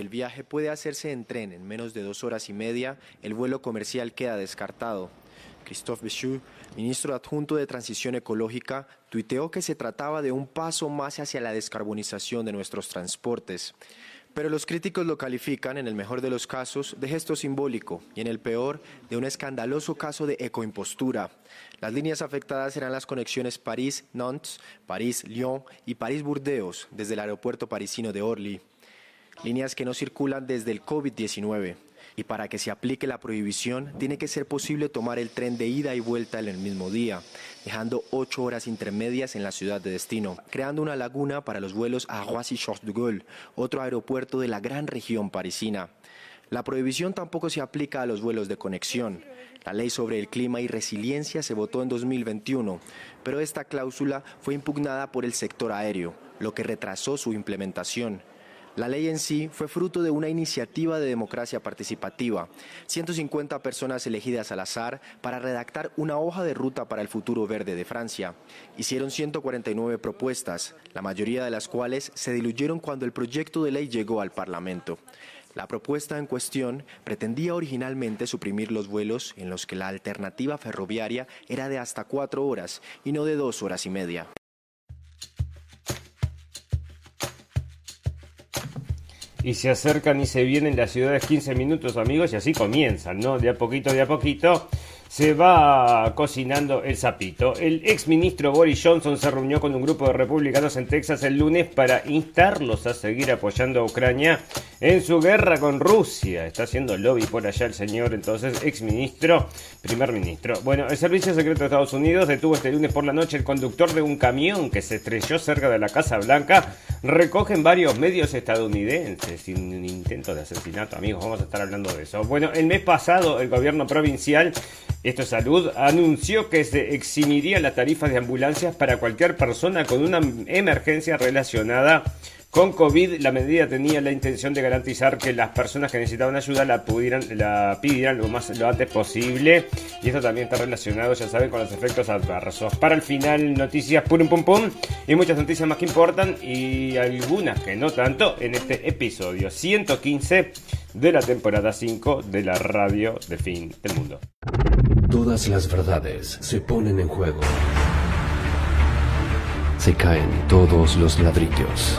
el viaje puede hacerse en tren en menos de dos horas y media, el vuelo comercial queda descartado. Christophe Béchu, ministro adjunto de Transición Ecológica, tuiteó que se trataba de un paso más hacia la descarbonización de nuestros transportes. Pero los críticos lo califican, en el mejor de los casos, de gesto simbólico y en el peor, de un escandaloso caso de ecoimpostura. Las líneas afectadas serán las conexiones París-Nantes, París-Lyon y París-Burdeos desde el aeropuerto parisino de Orly. Líneas que no circulan desde el COVID-19 y para que se aplique la prohibición tiene que ser posible tomar el tren de ida y vuelta en el mismo día, dejando ocho horas intermedias en la ciudad de destino, creando una laguna para los vuelos a Roissy-Charles de Gaulle, otro aeropuerto de la gran región parisina. La prohibición tampoco se aplica a los vuelos de conexión. La ley sobre el clima y resiliencia se votó en 2021, pero esta cláusula fue impugnada por el sector aéreo, lo que retrasó su implementación. La ley en sí fue fruto de una iniciativa de democracia participativa. 150 personas elegidas al azar para redactar una hoja de ruta para el futuro verde de Francia. Hicieron 149 propuestas, la mayoría de las cuales se diluyeron cuando el proyecto de ley llegó al Parlamento. La propuesta en cuestión pretendía originalmente suprimir los vuelos en los que la alternativa ferroviaria era de hasta cuatro horas y no de dos horas y media. Y se acercan y se vienen las ciudades 15 minutos, amigos, y así comienzan, ¿no? De a poquito, de a poquito se va cocinando el sapito. El ex ministro Boris Johnson se reunió con un grupo de republicanos en Texas el lunes para instarlos a seguir apoyando a Ucrania en su guerra con Rusia. Está haciendo lobby por allá el señor, entonces, ex ministro, primer ministro. Bueno, el Servicio Secreto de Estados Unidos detuvo este lunes por la noche el conductor de un camión que se estrelló cerca de la Casa Blanca. Recogen varios medios estadounidenses sin un intento de asesinato, amigos. Vamos a estar hablando de eso. Bueno, el mes pasado el gobierno provincial esto es Salud anunció que se eximiría la tarifa de ambulancias para cualquier persona con una emergencia relacionada COVID. La medida tenía la intención de garantizar que las personas que necesitaban ayuda la pudieran, la pidieran lo más lo antes posible. Y esto también está relacionado, ya saben, con los efectos adversos. Para el final, noticias pum pum pum y muchas noticias más que importan y algunas que no tanto en este episodio 115 de la temporada 5 de la radio de fin del mundo. Todas las verdades se ponen en juego. Se caen todos los ladrillos.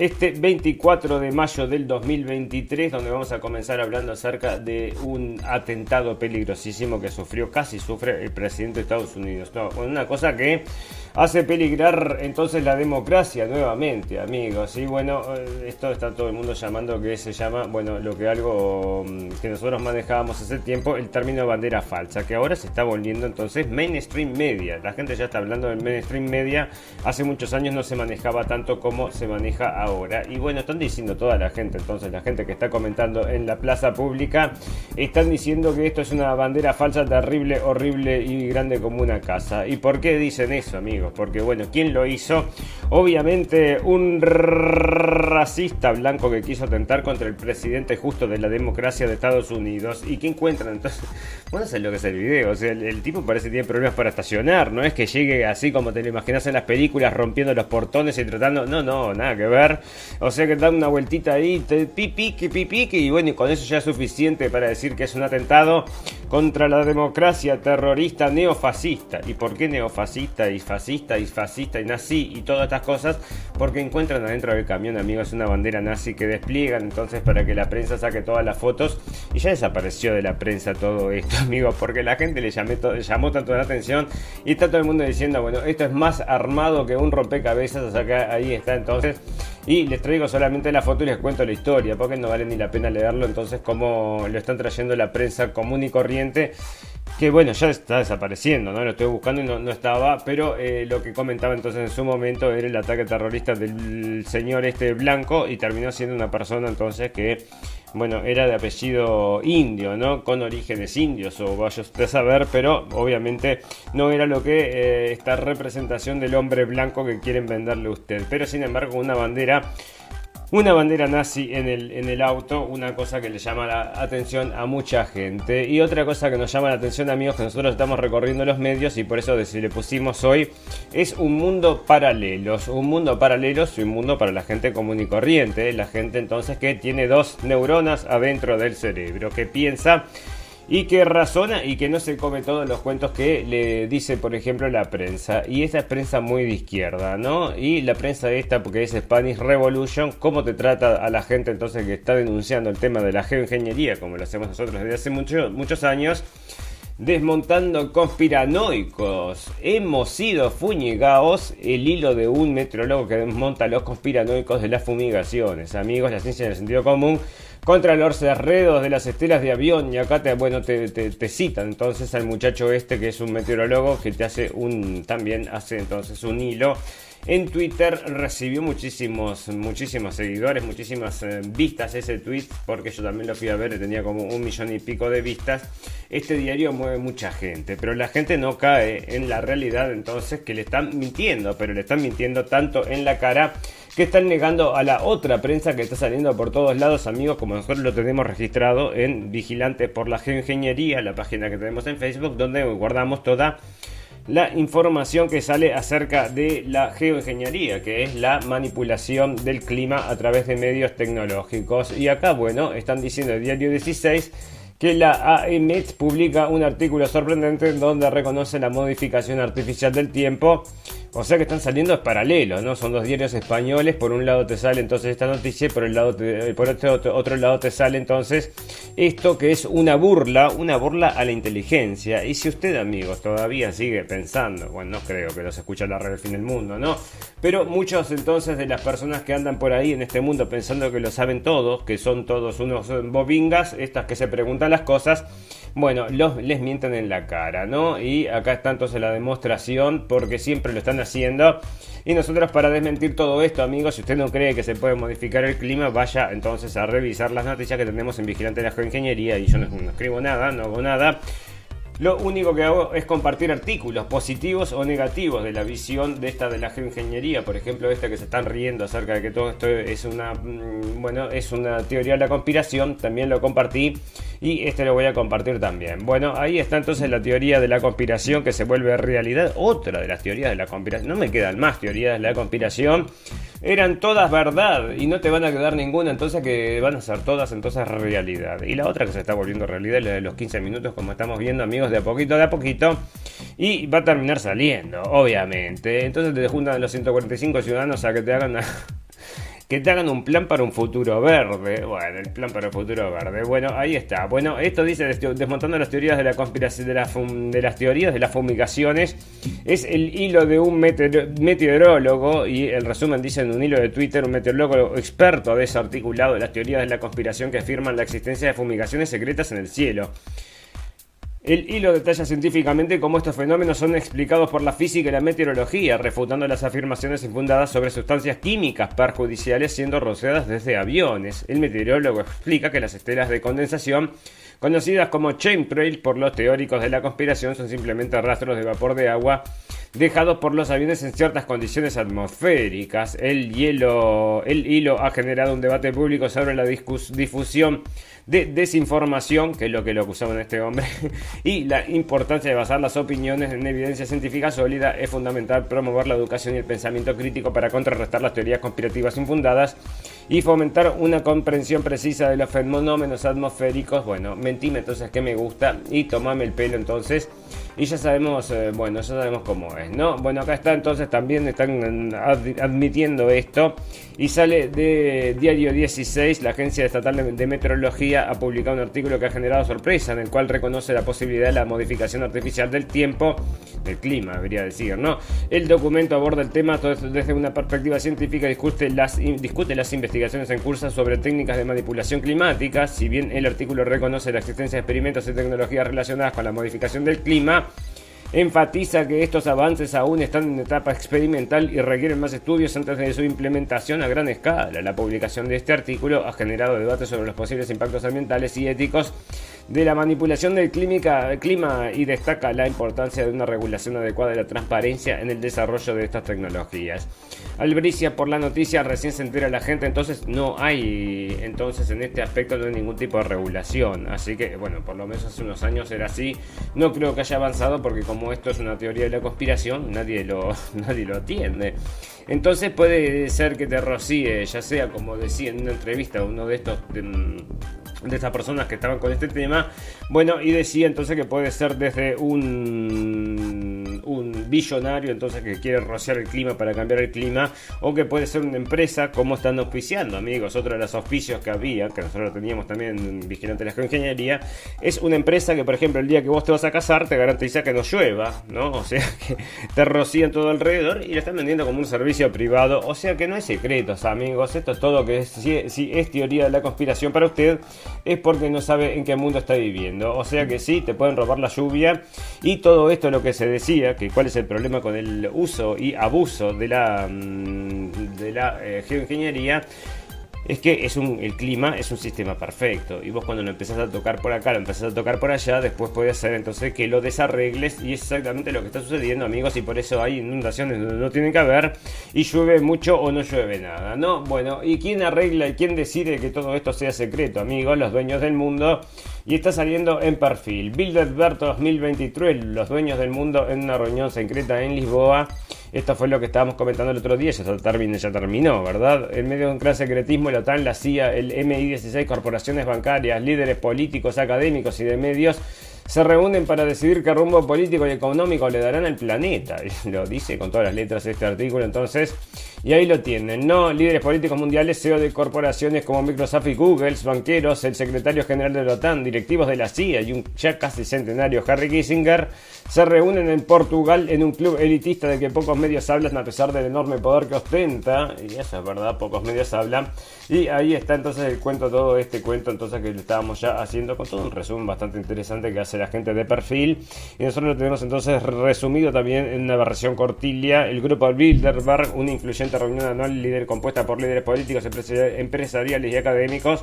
este 24 de mayo del 2023, donde vamos a comenzar hablando acerca de un atentado peligrosísimo que sufrió, casi sufre el presidente de Estados Unidos. No, una cosa que hace peligrar entonces la democracia nuevamente, amigos. Y bueno, eh, esto está todo el mundo llamando que se llama, bueno, lo que algo mm, que nosotros manejábamos hace tiempo, el término bandera falsa, que ahora se está volviendo entonces mainstream media. La gente ya está hablando del mainstream media. Hace muchos años no se manejaba tanto como se maneja ahora. Y bueno, están diciendo toda la gente, entonces la gente que está comentando en la plaza pública, están diciendo que esto es una bandera falsa terrible, horrible y grande como una casa. ¿Y por qué dicen eso, amigos? porque bueno, ¿quién lo hizo? Obviamente un racista blanco que quiso atentar contra el presidente justo de la democracia de Estados Unidos. ¿Y qué encuentran entonces? Bueno, sé lo que es el video, o sea, el, tipo parece que tiene problemas para estacionar, no es que llegue así como te lo imaginas en las películas, rompiendo los portones y tratando, no, no, nada que ver. O sea que da una vueltita ahí, pipi, pipi, y bueno, y con eso ya es suficiente para decir que es un atentado contra la democracia terrorista neofascista. ¿Y por qué neofascista y fascista? y fascista y nazi y todas estas cosas porque encuentran adentro del camión, amigos, una bandera nazi que despliegan entonces para que la prensa saque todas las fotos y ya desapareció de la prensa todo esto, amigos, porque la gente le llamó tanto la atención y está todo el mundo diciendo, bueno, esto es más armado que un rompecabezas, o sea que ahí está entonces y les traigo solamente la foto y les cuento la historia, porque no vale ni la pena leerlo, entonces como lo están trayendo la prensa común y corriente que bueno, ya está desapareciendo, ¿no? Lo estoy buscando y no, estaba, pero eh, lo que comentaba entonces en su momento era el ataque terrorista del señor este blanco y terminó siendo una persona entonces que, bueno, era de apellido indio, ¿no? Con orígenes indios o vaya usted a saber, pero obviamente no era lo que eh, esta representación del hombre blanco que quieren venderle a usted, pero sin embargo una bandera una bandera nazi en el, en el auto, una cosa que le llama la atención a mucha gente. Y otra cosa que nos llama la atención, amigos, que nosotros estamos recorriendo los medios y por eso le pusimos hoy, es un mundo paralelo. Un mundo paralelo y un mundo para la gente común y corriente. La gente entonces que tiene dos neuronas adentro del cerebro, que piensa y que razona y que no se come todos los cuentos que le dice, por ejemplo, la prensa. Y esta es prensa muy de izquierda, ¿no? Y la prensa esta, porque es Spanish Revolution, ¿cómo te trata a la gente entonces que está denunciando el tema de la geoingeniería, como lo hacemos nosotros desde hace muchos años? Desmontando conspiranoicos. Hemos sido fuñigados. El hilo de un meteorólogo que desmonta los conspiranoicos de las fumigaciones. Amigos, la ciencia en el sentido común contra los cerredos de las estelas de avión. Y acá te, bueno, te, te, citan entonces al muchacho este que es un meteorólogo que te hace un, también hace entonces un hilo. En Twitter recibió muchísimos, muchísimos seguidores, muchísimas eh, vistas ese tweet, porque yo también lo fui a ver, tenía como un millón y pico de vistas. Este diario mueve mucha gente, pero la gente no cae en la realidad entonces que le están mintiendo, pero le están mintiendo tanto en la cara que están negando a la otra prensa que está saliendo por todos lados, amigos, como nosotros lo tenemos registrado en Vigilantes por la Geoingeniería, la página que tenemos en Facebook, donde guardamos toda la información que sale acerca de la geoingeniería, que es la manipulación del clima a través de medios tecnológicos. Y acá, bueno, están diciendo el diario 16 que la AEMET publica un artículo sorprendente donde reconoce la modificación artificial del tiempo o sea que están saliendo paralelos, ¿no? Son dos diarios españoles. Por un lado te sale entonces esta noticia por, el lado por otro, otro, lado te sale entonces esto que es una burla, una burla a la inteligencia. Y si usted, amigos, todavía sigue pensando, bueno, no creo que los escucha la red del fin del mundo, ¿no? Pero muchos entonces de las personas que andan por ahí en este mundo pensando que lo saben todos, que son todos unos bobingas, estas que se preguntan las cosas, bueno, los, les mienten en la cara, ¿no? Y acá está entonces la demostración, porque siempre lo están haciendo. Y nosotros para desmentir todo esto, amigos, si usted no cree que se puede modificar el clima, vaya entonces a revisar las noticias que tenemos en Vigilante de la Geoingeniería. Y yo no, escribo nada, no hago nada. Lo único que hago es compartir artículos positivos o negativos de la visión de esta de la geoingeniería, por ejemplo, esta que se están riendo acerca de que todo esto es una mm, bueno, es una teoría de la conspiración, también lo compartí y este lo voy a compartir también. Bueno, ahí está entonces la teoría de la conspiración que se vuelve realidad, otra de las teorías de la conspiración. No me quedan más teorías de la conspiración. Eran todas verdad y no te van a quedar ninguna, entonces que van a ser todas entonces realidad. Y la otra que se está volviendo realidad es la de los 15 minutos, como estamos viendo, amigos de a poquito, de a poquito. Y va a terminar saliendo, obviamente. Entonces te juntan los 145 ciudadanos a que te hagan... que te hagan un plan para un futuro verde. Bueno, el plan para un futuro verde. Bueno, ahí está. Bueno, esto dice desmontando las teorías de la conspiración de, de las teorías de las fumigaciones. Es el hilo de un meteorólogo y el resumen dice en un hilo de Twitter un meteorólogo experto desarticulado de las teorías de la conspiración que afirman la existencia de fumigaciones secretas en el cielo. El hilo detalla científicamente cómo estos fenómenos son explicados por la física y la meteorología, refutando las afirmaciones infundadas sobre sustancias químicas perjudiciales siendo rociadas desde aviones. El meteorólogo explica que las estelas de condensación, conocidas como chemtrails por los teóricos de la conspiración, son simplemente rastros de vapor de agua dejados por los aviones en ciertas condiciones atmosféricas. El, hielo, el hilo ha generado un debate público sobre la difusión de desinformación, que es lo que lo acusaban a este hombre, y la importancia de basar las opiniones en evidencia científica sólida es fundamental promover la educación y el pensamiento crítico para contrarrestar las teorías conspirativas infundadas y fomentar una comprensión precisa de los fenómenos atmosféricos. Bueno, mentime entonces que me gusta y tomame el pelo entonces. Y ya sabemos, eh, bueno, ya sabemos cómo es, ¿no? Bueno, acá está entonces también están admitiendo esto. Y sale de Diario 16, la Agencia Estatal de Meteorología ha publicado un artículo que ha generado sorpresa, en el cual reconoce la posibilidad de la modificación artificial del tiempo del clima, debería decir, ¿no? El documento aborda el tema desde una perspectiva científica, discute las, discute las investigaciones en curso sobre técnicas de manipulación climática, si bien el artículo reconoce la existencia de experimentos y tecnologías relacionadas con la modificación del clima, enfatiza que estos avances aún están en etapa experimental y requieren más estudios antes de su implementación a gran escala. La publicación de este artículo ha generado debates sobre los posibles impactos ambientales y éticos de la manipulación del clima y destaca la importancia de una regulación adecuada de la transparencia en el desarrollo de estas tecnologías. Albricia por la noticia, recién se entera la gente, entonces no hay, entonces en este aspecto no hay ningún tipo de regulación. Así que, bueno, por lo menos hace unos años era así. No creo que haya avanzado porque como esto es una teoría de la conspiración, nadie lo, nadie lo atiende. Entonces puede ser que te rocíe, ya sea como decía en una entrevista uno de estos de estas personas que estaban con este tema. Bueno, y decía entonces que puede ser desde un, un billonario, entonces que quiere rociar el clima para cambiar el clima, o que puede ser una empresa, como están auspiciando, amigos. Otro de los auspicios que había, que nosotros teníamos también en Vigilante de la Geoingeniería, es una empresa que, por ejemplo, el día que vos te vas a casar, te garantiza que no llueva, ¿no? O sea, que te rocían todo alrededor y lo están vendiendo como un servicio privado. O sea que no hay secretos, amigos. Esto es todo que es, si es teoría de la conspiración para usted es porque no sabe en qué mundo está viviendo. O sea que sí, te pueden robar la lluvia y todo esto lo que se decía, que cuál es el problema con el uso y abuso de la, mm, de la eh, geoingeniería es que es un, el clima es un sistema perfecto. Y vos cuando lo empezás a tocar por acá, lo empezás a tocar por allá, después puede ser entonces que lo desarregles. Y es exactamente lo que está sucediendo, amigos. Y por eso hay inundaciones donde no tienen que haber. Y llueve mucho o no llueve nada. ¿No? Bueno, ¿y quién arregla y quién decide que todo esto sea secreto, amigos? Los dueños del mundo. Y está saliendo en perfil. Bilderberg 2023, los dueños del mundo en una reunión secreta en Lisboa. Esto fue lo que estábamos comentando el otro día, ya, terminó, terminó, ¿verdad? En medio de un gran secretismo, la OTAN, la CIA, el MI-16, corporaciones bancarias, líderes políticos, académicos y de medios se reúnen para decidir qué rumbo político y económico le darán al planeta. Lo dice con todas las letras este artículo, entonces. Y ahí lo tienen, ¿no? Líderes políticos mundiales, CEO de corporaciones como Microsoft y Google, banqueros, el secretario general de la OTAN, directivos de la CIA y un ya casi centenario Harry Kissinger se reúnen en Portugal en un club elitista de que pocos medios hablan a pesar del enorme poder que ostenta. Y eso es verdad, pocos medios hablan. Y ahí está entonces el cuento, todo este cuento entonces que estábamos ya haciendo con todo un resumen bastante interesante que hace la gente de perfil. Y nosotros lo tenemos entonces resumido también en una versión cortilia. El grupo Bilderberg, una influyente reunión anual líder compuesta por líderes políticos, empresariales y académicos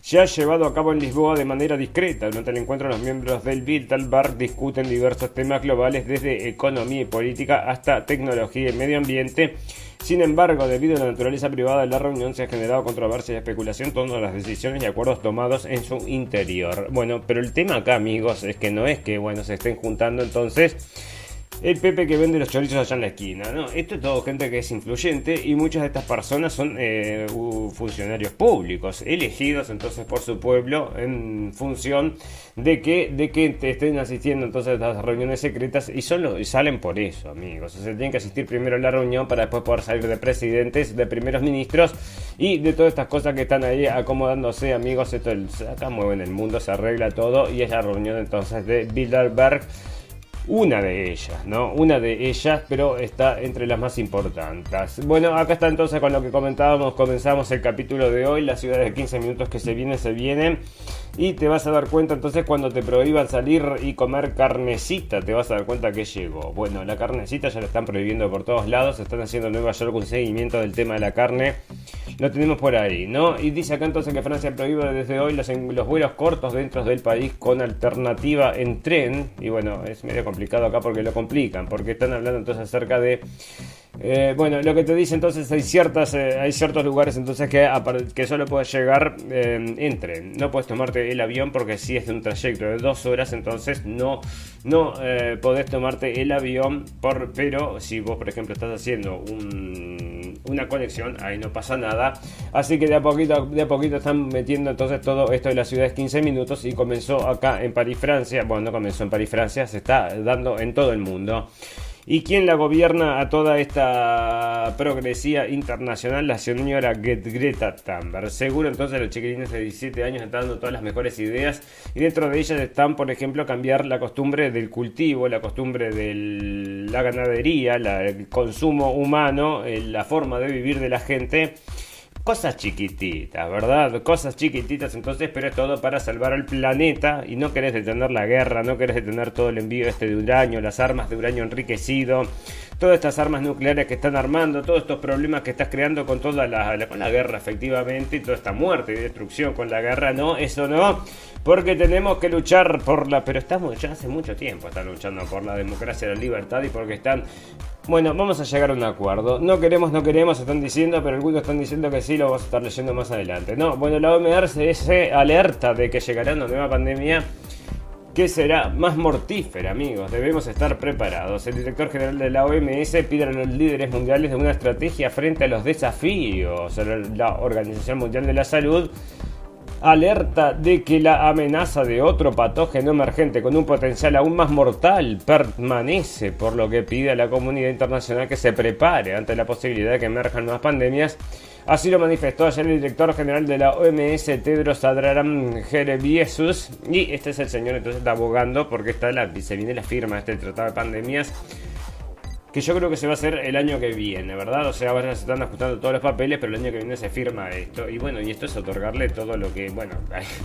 se ha llevado a cabo en Lisboa de manera discreta. Durante el encuentro, los miembros del Bilderberg discuten diversos temas globales, desde economía y política hasta tecnología y medio ambiente. Sin embargo, debido a la naturaleza privada de la reunión, se ha generado controversia y especulación torno a las decisiones y acuerdos tomados en su interior. Bueno, pero el tema acá, amigos, es que no es que bueno se estén juntando entonces el Pepe que vende los chorizos allá en la esquina. ¿no? Esto es todo gente que es influyente y muchas de estas personas son eh, funcionarios públicos, elegidos entonces por su pueblo en función de que, de que estén asistiendo entonces a las reuniones secretas y, son y salen por eso, amigos. O sea, tienen que asistir primero a la reunión para después poder salir de presidentes, de primeros ministros y de todas estas cosas que están ahí acomodándose, amigos. Esto acá mueven el mundo, se arregla todo y es la reunión entonces de Bilderberg una de ellas, ¿no? Una de ellas, pero está entre las más importantes. Bueno, acá está entonces con lo que comentábamos, comenzamos el capítulo de hoy, la ciudad de 15 minutos que se viene, se viene. Y te vas a dar cuenta entonces cuando te prohíban salir y comer carnecita, te vas a dar cuenta que llegó. Bueno, la carnecita ya la están prohibiendo por todos lados, están haciendo en Nueva York un seguimiento del tema de la carne. Lo tenemos por ahí, ¿no? Y dice acá entonces que Francia prohíbe desde hoy los, los vuelos cortos dentro del país con alternativa en tren. Y bueno, es medio complicado acá porque lo complican, porque están hablando entonces acerca de eh, bueno, lo que te dice entonces hay ciertas eh, hay ciertos lugares entonces que, que solo puedes llegar eh, en tren. No puedes tomarte el avión porque si es de un trayecto de dos horas, entonces no, no podés tomarte el avión. Por, pero si vos, por ejemplo, estás haciendo una conexión, ahí no pasa nada. Así que de a poquito, de a poquito están metiendo entonces todo esto de las ciudades 15 minutos y comenzó acá en París, Francia. Bueno, no comenzó en París, Francia, se está dando en todo el mundo. ¿Y quién la gobierna a toda esta progresía internacional? La señora Greta Thunberg. Seguro entonces los chiquilines de 17 años están dando todas las mejores ideas y dentro de ellas están, por ejemplo, cambiar la costumbre del cultivo, la costumbre de la ganadería, el consumo humano, eh, la forma de vivir de la gente cosas chiquititas, ¿verdad? Cosas chiquititas, entonces, pero es todo para salvar al planeta y no querés detener la guerra, no querés detener todo el envío este de uranio, las armas de uranio enriquecido, todas estas armas nucleares que están armando, todos estos problemas que estás creando con toda la, con la guerra efectivamente y toda esta muerte y destrucción con la guerra, no, eso no, porque tenemos que luchar por la, pero estamos ya hace mucho tiempo están luchando por la democracia, la libertad y porque están bueno, vamos a llegar a un acuerdo. No queremos, no queremos, están diciendo, pero algunos están diciendo que sí, lo vamos a estar leyendo más adelante. No, bueno, la OMS se alerta de que llegará una nueva pandemia que será más mortífera, amigos. Debemos estar preparados. El director general de la OMS pide a los líderes mundiales de una estrategia frente a los desafíos. La Organización Mundial de la Salud alerta de que la amenaza de otro patógeno emergente con un potencial aún más mortal permanece, por lo que pide a la comunidad internacional que se prepare ante la posibilidad de que emerjan nuevas pandemias. Así lo manifestó ayer el director general de la OMS, Tedros Adhanom Ghebreyesus, y este es el señor entonces está abogando porque está la, se viene la firma de este tratado de pandemias que yo creo que se va a hacer el año que viene, ¿verdad? O sea, ahora se están ajustando todos los papeles, pero el año que viene se firma esto. Y bueno, y esto es otorgarle todo lo que, bueno,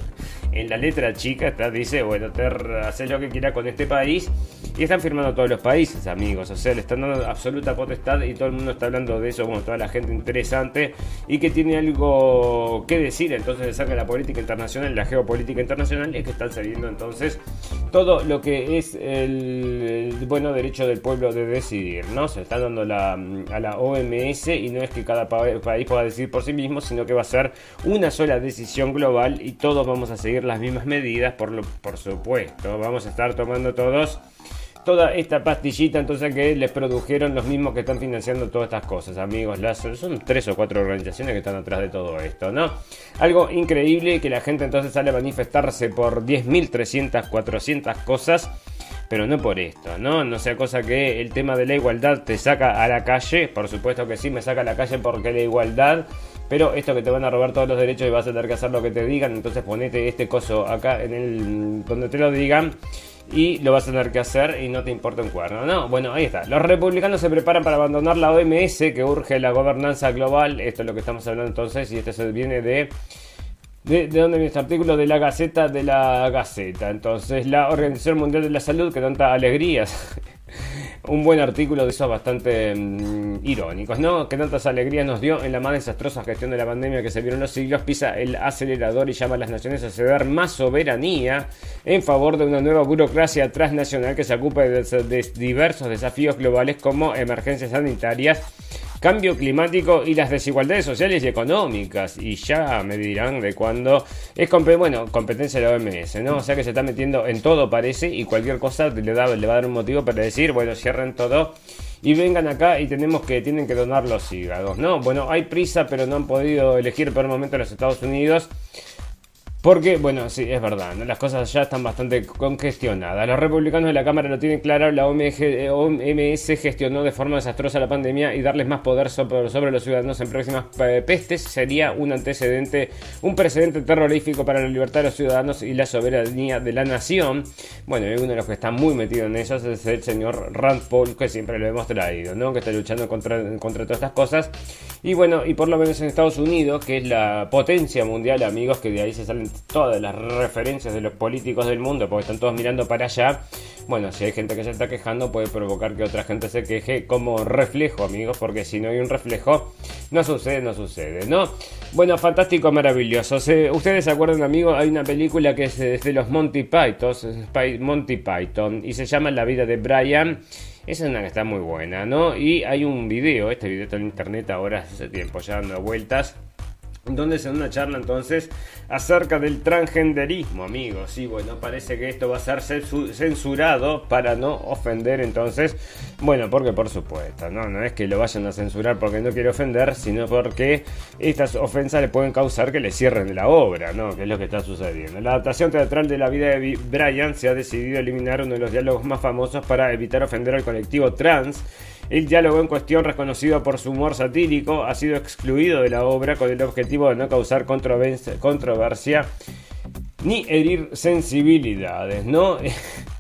en la letra chica está, dice, bueno, Ter hace lo que quiera con este país. Y están firmando todos los países, amigos. O sea, le están dando absoluta potestad y todo el mundo está hablando de eso, bueno, toda la gente interesante y que tiene algo que decir. Entonces se saca la política internacional, la geopolítica internacional, es que están saliendo entonces todo lo que es el, el bueno derecho del pueblo de decidir. ¿no? Se está dando la, a la OMS y no es que cada país pueda decidir por sí mismo, sino que va a ser una sola decisión global y todos vamos a seguir las mismas medidas, por, lo, por supuesto. Vamos a estar tomando todos toda esta pastillita entonces que les produjeron los mismos que están financiando todas estas cosas, amigos. Las, son tres o cuatro organizaciones que están atrás de todo esto, ¿no? Algo increíble que la gente entonces sale a manifestarse por 10.300, 400 cosas pero no por esto, ¿no? No sea cosa que el tema de la igualdad te saca a la calle, por supuesto que sí, me saca a la calle porque la igualdad, pero esto que te van a robar todos los derechos y vas a tener que hacer lo que te digan, entonces ponete este coso acá en el donde te lo digan y lo vas a tener que hacer y no te importa un cuerno, ¿no? Bueno, ahí está. Los republicanos se preparan para abandonar la OMS que urge la gobernanza global. Esto es lo que estamos hablando entonces y esto se viene de de, de dónde viene este artículo, de la Gaceta de la Gaceta. Entonces, la Organización Mundial de la Salud, que tanta alegrías. Un buen artículo de esos bastante mm, irónicos, ¿no? Que tantas alegrías nos dio en la más desastrosa gestión de la pandemia que se vio en los siglos, pisa el acelerador y llama a las naciones a ceder más soberanía en favor de una nueva burocracia transnacional que se ocupe de diversos desafíos globales como emergencias sanitarias cambio climático y las desigualdades sociales y económicas. Y ya me dirán de cuándo es bueno, competencia de la OMS, ¿no? O sea que se está metiendo en todo, parece, y cualquier cosa le, da, le va a dar un motivo para decir, bueno, cierren todo y vengan acá y tenemos que tienen que donar los hígados, ¿no? Bueno, hay prisa, pero no han podido elegir por el momento los Estados Unidos. Porque, bueno, sí, es verdad, las cosas ya están bastante congestionadas. Los republicanos de la Cámara lo tienen claro, la OMS gestionó de forma desastrosa la pandemia y darles más poder sobre, los ciudadanos en próximas eh, pestes sería un antecedente, un precedente terrorífico para la libertad de los ciudadanos y la soberanía de la nación. Bueno, y uno de los que está muy metido en eso es el señor Rand Paul, que siempre lo hemos traído, ¿no? Que está luchando contra, contra todas estas cosas. Y bueno, y por lo menos en Estados Unidos, que es la potencia mundial, amigos, que de ahí se salen todas las referencias de los políticos del mundo, porque están todos mirando para allá. Bueno, si hay gente que se está quejando, puede provocar que otra gente se queje como reflejo, amigos, porque si no hay un reflejo, no sucede, no sucede, ¿no? Bueno, fantástico, maravilloso. Ustedes se acuerdan, amigos, hay una película que es de los Monty Python, Monty Python, y se llama La vida de Brian. Esa es una que está muy buena, ¿no? Y hay un video, este video está en internet ahora hace tiempo ya dando vueltas donde se una charla entonces acerca del transgenderismo, amigos. Y bueno, parece que esto va a ser censurado para no ofender entonces. Bueno, porque por supuesto, no, no es que lo vayan a censurar porque no quiere ofender, sino porque estas ofensas le pueden causar que le cierren la obra, ¿no? Que es lo que está sucediendo. La adaptación teatral de la vida de Brian se ha decidido eliminar uno de los diálogos más famosos para evitar ofender al colectivo trans el diálogo en cuestión, reconocido por su humor satírico, ha sido excluido de la obra con el objetivo de no causar controversia ni herir sensibilidades, ¿no?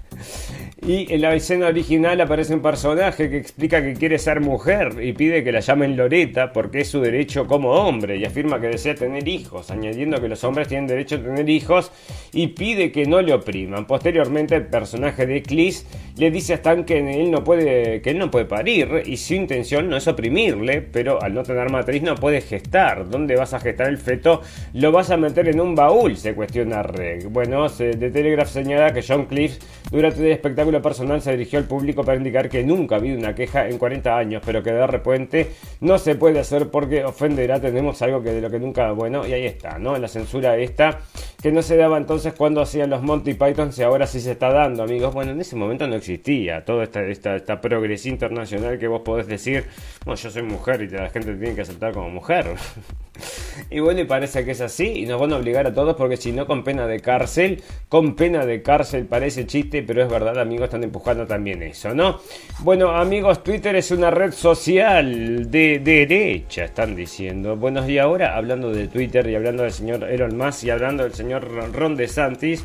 Y en la escena original aparece un personaje que explica que quiere ser mujer y pide que la llamen Loreta porque es su derecho como hombre y afirma que desea tener hijos, añadiendo que los hombres tienen derecho a tener hijos y pide que no le opriman. Posteriormente el personaje de Clis le dice a Stan que él no puede, que no puede parir y su intención no es oprimirle, pero al no tener matriz no puede gestar. ¿Dónde vas a gestar el feto? Lo vas a meter en un baúl, se cuestiona Reg. Bueno, de Telegraph señala que John Cliff durante el espectáculo personal se dirigió al público para indicar que nunca ha habido una queja en 40 años, pero que de repente no se puede hacer porque ofenderá. Tenemos algo que de lo que nunca, bueno, y ahí está, ¿no? La censura esta que no se daba entonces cuando hacían los Monty Python y ahora sí se está dando, amigos. Bueno, en ese momento no existía toda esta, esta, esta internacional que vos podés decir, bueno, yo soy mujer y la gente te tiene que aceptar como mujer. y bueno, y parece que es así y nos van a obligar a todos porque si no con pena de cárcel, con pena de cárcel parece chiste, pero es verdad, amigos están empujando también eso, ¿no? Bueno, amigos, Twitter es una red social de derecha, están diciendo. Bueno, y ahora hablando de Twitter y hablando del señor Elon Musk y hablando del señor Ron DeSantis.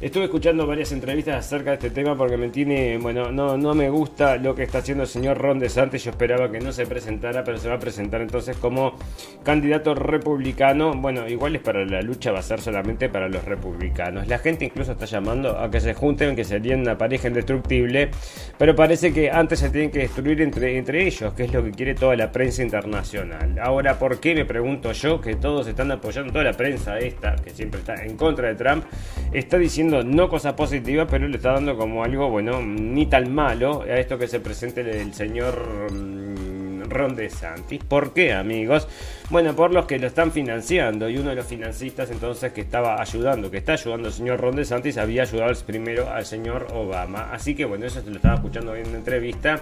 Estuve escuchando varias entrevistas acerca de este tema porque me tiene, bueno, no, no me gusta lo que está haciendo el señor Ron DeSantis. Yo esperaba que no se presentara, pero se va a presentar entonces como candidato republicano. Bueno, igual es para la lucha, va a ser solamente para los republicanos. La gente incluso está llamando a que se junten, que serían una pareja indestructible, pero parece que antes se tienen que destruir entre, entre ellos, que es lo que quiere toda la prensa internacional. Ahora, ¿por qué me pregunto yo que todos están apoyando, toda la prensa esta, que siempre está en contra de Trump, está diciendo no cosas positivas, pero le está dando como algo, bueno, ni tan malo a esto que se presente el señor mm, Ron DeSantis. ¿Por qué, amigos? Bueno, por los que lo están financiando. Y uno de los financistas entonces que estaba ayudando, que está ayudando al señor Ron DeSantis, había ayudado primero al señor Obama. Así que bueno, eso se lo estaba escuchando hoy en la entrevista.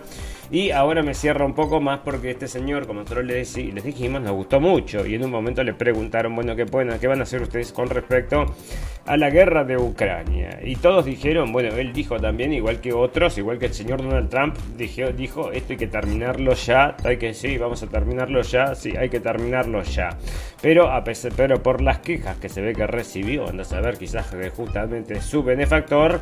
Y ahora me cierra un poco más porque este señor, como nosotros les, les dijimos, nos gustó mucho. Y en un momento le preguntaron, bueno, ¿qué, pueden, ¿qué van a hacer ustedes con respecto a la guerra de Ucrania? Y todos dijeron, bueno, él dijo también, igual que otros, igual que el señor Donald Trump, dijo, dijo esto hay que terminarlo ya. Hay que, sí, vamos a terminarlo ya. Sí, hay que terminarlo ya. Pero, a pesar, pero por las quejas que se ve que recibió, anda a saber quizás justamente su benefactor,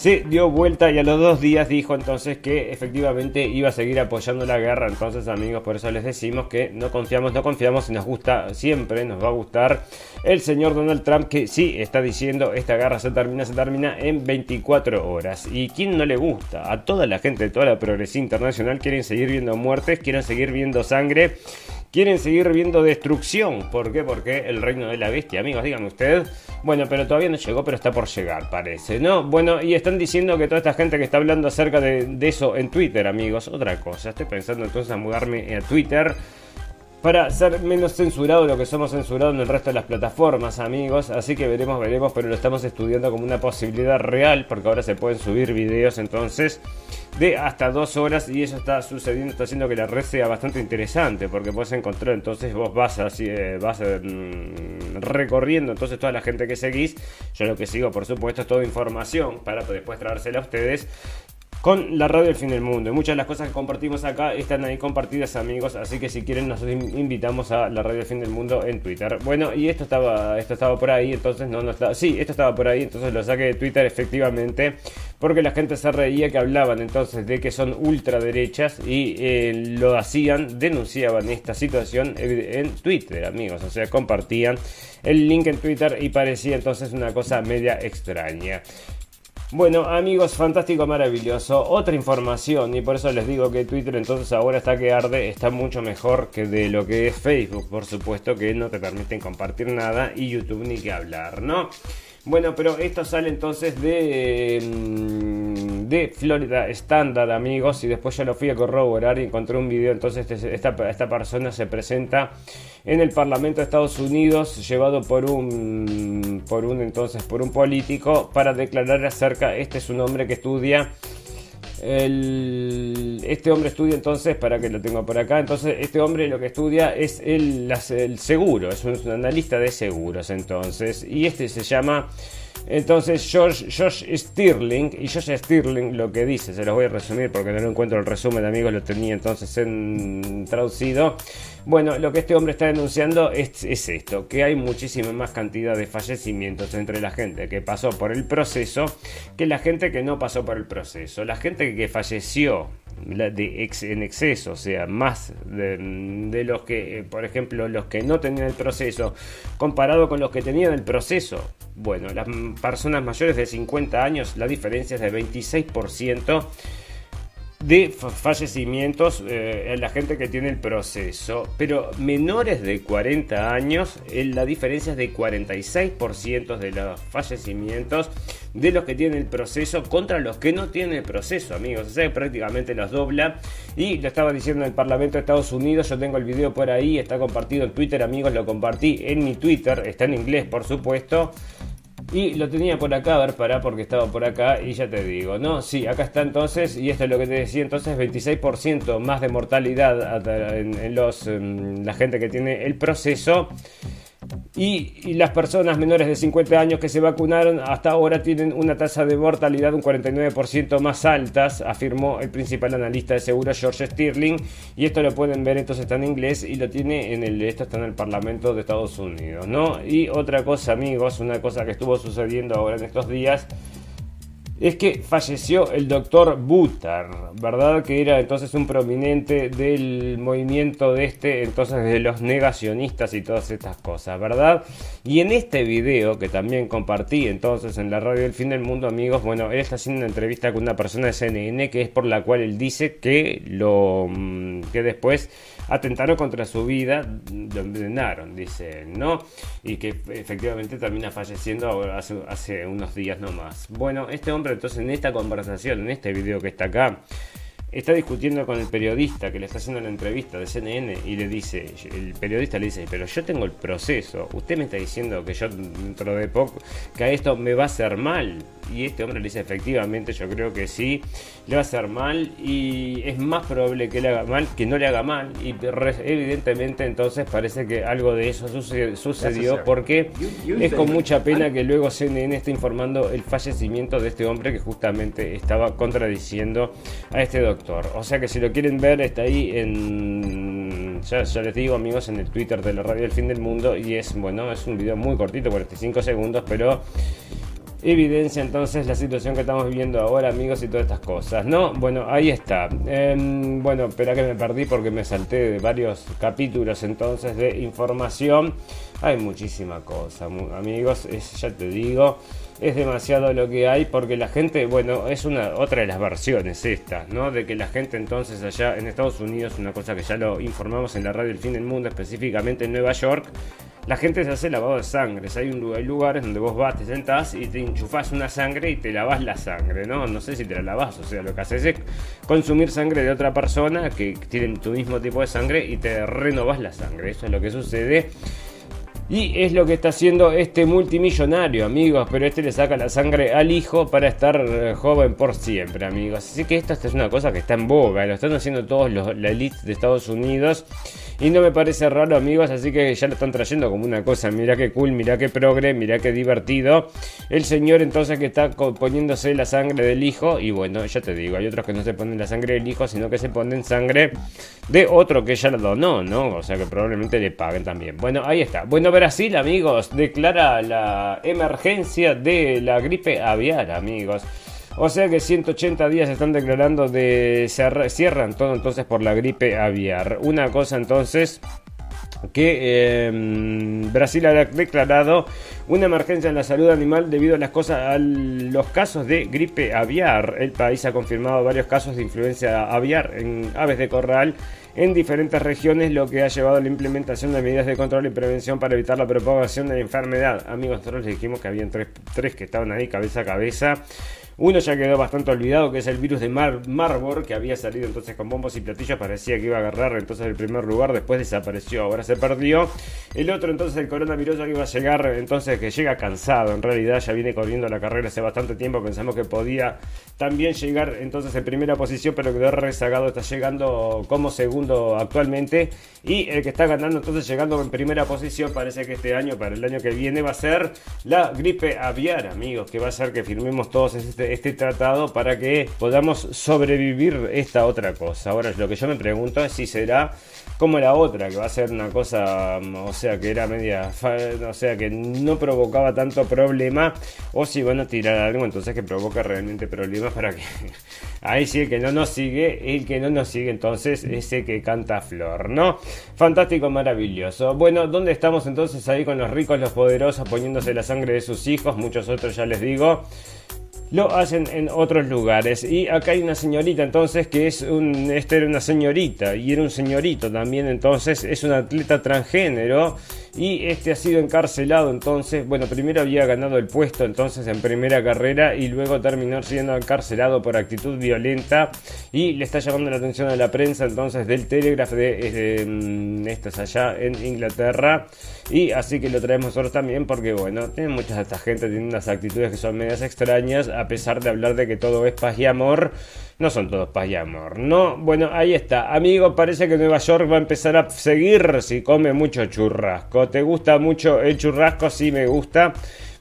se dio vuelta y a los dos días dijo entonces que efectivamente iba a seguir apoyando la guerra. Entonces amigos, por eso les decimos que no confiamos, no confiamos y nos gusta siempre, nos va a gustar el señor Donald Trump que sí está diciendo esta guerra se termina, se termina en 24 horas. ¿Y quién no le gusta? A toda la gente de toda la progresía internacional quieren seguir viendo muertes, quieren seguir viendo sangre quieren seguir viendo destrucción. ¿Por qué? Porque el reino de la bestia, amigos, díganme usted. Bueno, pero todavía no llegó, pero está por llegar, parece, ¿no? Bueno, y están diciendo que toda esta gente que está hablando acerca de, eso en Twitter, amigos, otra cosa. Estoy pensando entonces a mudarme a Twitter para ser menos censurado de lo que somos censurados en el resto de las plataformas, amigos. Así que veremos, veremos, pero lo estamos estudiando como una posibilidad real, porque ahora se pueden subir videos entonces de hasta dos horas y eso está sucediendo, está haciendo que la red sea bastante interesante, porque puedes encontrar, entonces vos vas así, eh, vas mm, recorriendo entonces toda la gente que seguís. Yo lo que sigo, por supuesto, es toda información para después traérsela a ustedes con la radio del fin del mundo. Y muchas de las cosas que compartimos acá están ahí compartidas, amigos. Así que si quieren, nos invitamos a la radio del fin del mundo en Twitter. Bueno, y esto estaba, esto estaba por ahí, entonces no, no estaba. Sí, esto estaba por ahí, entonces lo saqué de Twitter efectivamente. Porque la gente se reía que hablaban entonces de que son ultraderechas y eh, lo hacían, denunciaban esta situación en Twitter, amigos. O sea, compartían el link en Twitter y parecía entonces una cosa media extraña. Bueno, amigos, fantástico, maravilloso. Otra información, y por eso les digo que Twitter entonces ahora está que arde, está mucho mejor que de lo que es Facebook, por supuesto que no te permiten compartir nada y YouTube ni que hablar, ¿no? Bueno, pero esto sale entonces de, mm, de Florida Standard, amigos, y después yo lo fui a corroborar y encontré un video, entonces este, esta, esta persona se presenta en el Parlamento de Estados Unidos, llevado por un, por un entonces, por un político, para declarar acerca, este es un hombre que estudia este hombre estudia entonces, para que lo tengo por acá, entonces este hombre lo que estudia es el, el seguro, es un, analista de seguros entonces, y este se llama entonces George, George Stirling, y George Stirling lo que dice, se los voy a resumir porque no encuentro el resumen, amigos, lo tenía entonces en traducido. Bueno, lo que este hombre está denunciando es, esto, que hay muchísima más cantidad de fallecimientos entre la gente que pasó por el proceso que la gente que no pasó por el proceso. La gente que falleció de en exceso, o sea, más de, los que, eh, por ejemplo, los que no tenían el proceso, comparado con los que tenían el proceso. Bueno, las personas mayores de 50 años, la diferencia es de 26% de fallecimientos eh, en la gente que tiene el proceso, pero menores de 40 años, la diferencia es de 46% de los fallecimientos de los que tienen el proceso contra los que no tienen el proceso, amigos. O sea, prácticamente los dobla. Y lo estaba diciendo en el Parlamento de Estados Unidos. Yo tengo el video por ahí, está compartido en Twitter, amigos. Lo compartí en mi Twitter, está en inglés, por supuesto. Y lo tenía por acá, a ver, pará, porque estaba por acá y ya te digo, ¿no? Sí, acá está entonces, y esto es lo que te decía entonces, 26% más de mortalidad en, los, en la gente que tiene el proceso. Y, las personas menores de 50 años que se vacunaron hasta ahora tienen una tasa de mortalidad un 49% más altas, afirmó el principal analista de seguros George Stirling. Y esto lo pueden ver, entonces está en inglés y lo tiene en el, esto está en el Parlamento de Estados Unidos, ¿no? Y otra cosa, amigos, una cosa que estuvo sucediendo ahora en estos días es que falleció el doctor Butar, ¿verdad? Que era entonces un prominente del movimiento de este, entonces de los negacionistas y todas estas cosas, ¿verdad? Y en este video que también compartí entonces en la radio del fin del mundo, amigos, bueno, él está haciendo una entrevista con una persona de CNN que es por la cual él dice que lo mm, que después atentaron contra su vida, lo envenenaron, dice ¿no? Y que efectivamente termina falleciendo hace, unos días nomás. Bueno, este hombre entonces en esta conversación, en este video que está acá, está discutiendo con el periodista que le está haciendo la entrevista de CNN y le dice, el periodista le dice, pero yo tengo el proceso, usted me está diciendo que yo dentro de poco, que a esto me va a hacer mal. Y este hombre le dice, efectivamente, yo creo que sí, le va a hacer mal y es más probable que le haga mal que no le haga mal. Y evidentemente entonces parece que algo de eso sucedió porque es con mucha pena que luego CNN está informando el fallecimiento de este hombre que justamente estaba contradiciendo a este doctor. O sea que si lo quieren ver está ahí en... Ya, ya les digo amigos en el Twitter de la radio del fin del mundo y es bueno, es un video muy cortito, 45 segundos, pero evidencia entonces la situación que estamos viviendo ahora, amigos, y todas estas cosas, ¿no? Bueno, ahí está. Em, bueno, espera que me perdí porque me salté de varios capítulos entonces de información. Hay muchísima cosa, amigos, ya te digo. Es demasiado lo que hay porque la gente, bueno, es una otra de las versiones esta, ¿no? De que la gente entonces allá en Estados Unidos, una cosa que ya lo informamos en la radio El Fin del Mundo, específicamente en Nueva York, la gente se hace lavado de sangre. Hay, un, hay lugares donde vos vas, te sentás y te enchufás una sangre y te lavas la sangre, ¿no? No sé si te la lavas, o sea, lo que haces es consumir sangre de otra persona que tiene tu mismo tipo de sangre y te renovas la sangre. Eso es lo que sucede. Y es lo que está haciendo este multimillonario, amigos. Pero este le saca la sangre al hijo para estar eh, joven por siempre, amigos. Así que esta es una cosa que está en boga. Lo están haciendo todos los, la elite de Estados Unidos. Y no me parece raro, amigos, así que ya lo están trayendo como una cosa. Mira qué cool, mira qué progre, mira qué divertido. El señor entonces que está poniéndose la sangre del hijo. Y bueno, ya te digo, hay otros que no se ponen la sangre del hijo, sino que se ponen sangre de otro que ya lo donó, ¿no? O sea que probablemente le paguen también. Bueno, ahí está. Bueno, Brasil, amigos, declara la emergencia de la gripe aviar, amigos. O sea que 180 días están declarando de cierran todo entonces por la gripe aviar. Una cosa entonces que em, Brasil ha declarado una emergencia en la salud animal debido a las cosas a los casos de gripe aviar. El país ha confirmado varios casos de influencia aviar en aves de corral en diferentes regiones, lo que ha llevado a la implementación de medidas de control y prevención para evitar la propagación de la enfermedad. Amigos, nosotros les dijimos que habían tres, tres que estaban ahí cabeza a cabeza Uno ya quedó bastante olvidado, que es el virus de Mar que había salido entonces con bombos y platillos, parecía que iba a agarrar entonces el primer lugar, después desapareció, ahora se perdió. El otro entonces, el coronavirus, que iba a llegar, entonces que llega cansado, en realidad ya viene corriendo la carrera hace bastante tiempo, pensamos que podía también llegar entonces en primera posición, pero quedó rezagado, está llegando como segundo actualmente. Y el que está ganando entonces llegando en primera posición parece que este año, para el año que viene, va a ser la gripe aviar, amigos, que va a ser que firmemos todos este, este tratado para que podamos sobrevivir esta otra cosa. Ahora lo que yo me pregunto es si será como la otra, que va a ser una cosa, o sea, que era media, o sea, que no provocaba tanto problema, o si van a tirar algo entonces que provoca realmente problemas para que ahí sí el que no nos sigue, el que no nos sigue entonces ese que canta Flor, ¿no? Fantástico, maravilloso. Bueno, ¿dónde estamos entonces ahí con los ricos, los poderosos poniéndose la sangre de sus hijos? Muchos otros ya les digo lo hacen en otros lugares. Y acá hay una señorita entonces que es un, esta era una señorita y era un señorito también entonces, es un atleta transgénero y este ha sido encarcelado entonces, bueno, primero había ganado el puesto entonces en primera carrera y luego terminó siendo encarcelado por actitud violenta y le está llamando la atención a la prensa entonces del Telegraph de, mm, allá en Inglaterra y así que lo traemos nosotros también porque bueno, tiene muchas de esta gente, tiene unas actitudes que son medias extrañas a pesar de hablar de que todo es paz y amor no son todos paz y amor, ¿no? Bueno, ahí está. Amigo, parece que Nueva York va a empezar a seguir si come mucho churrasco. ¿Te gusta mucho el churrasco? Sí, me gusta.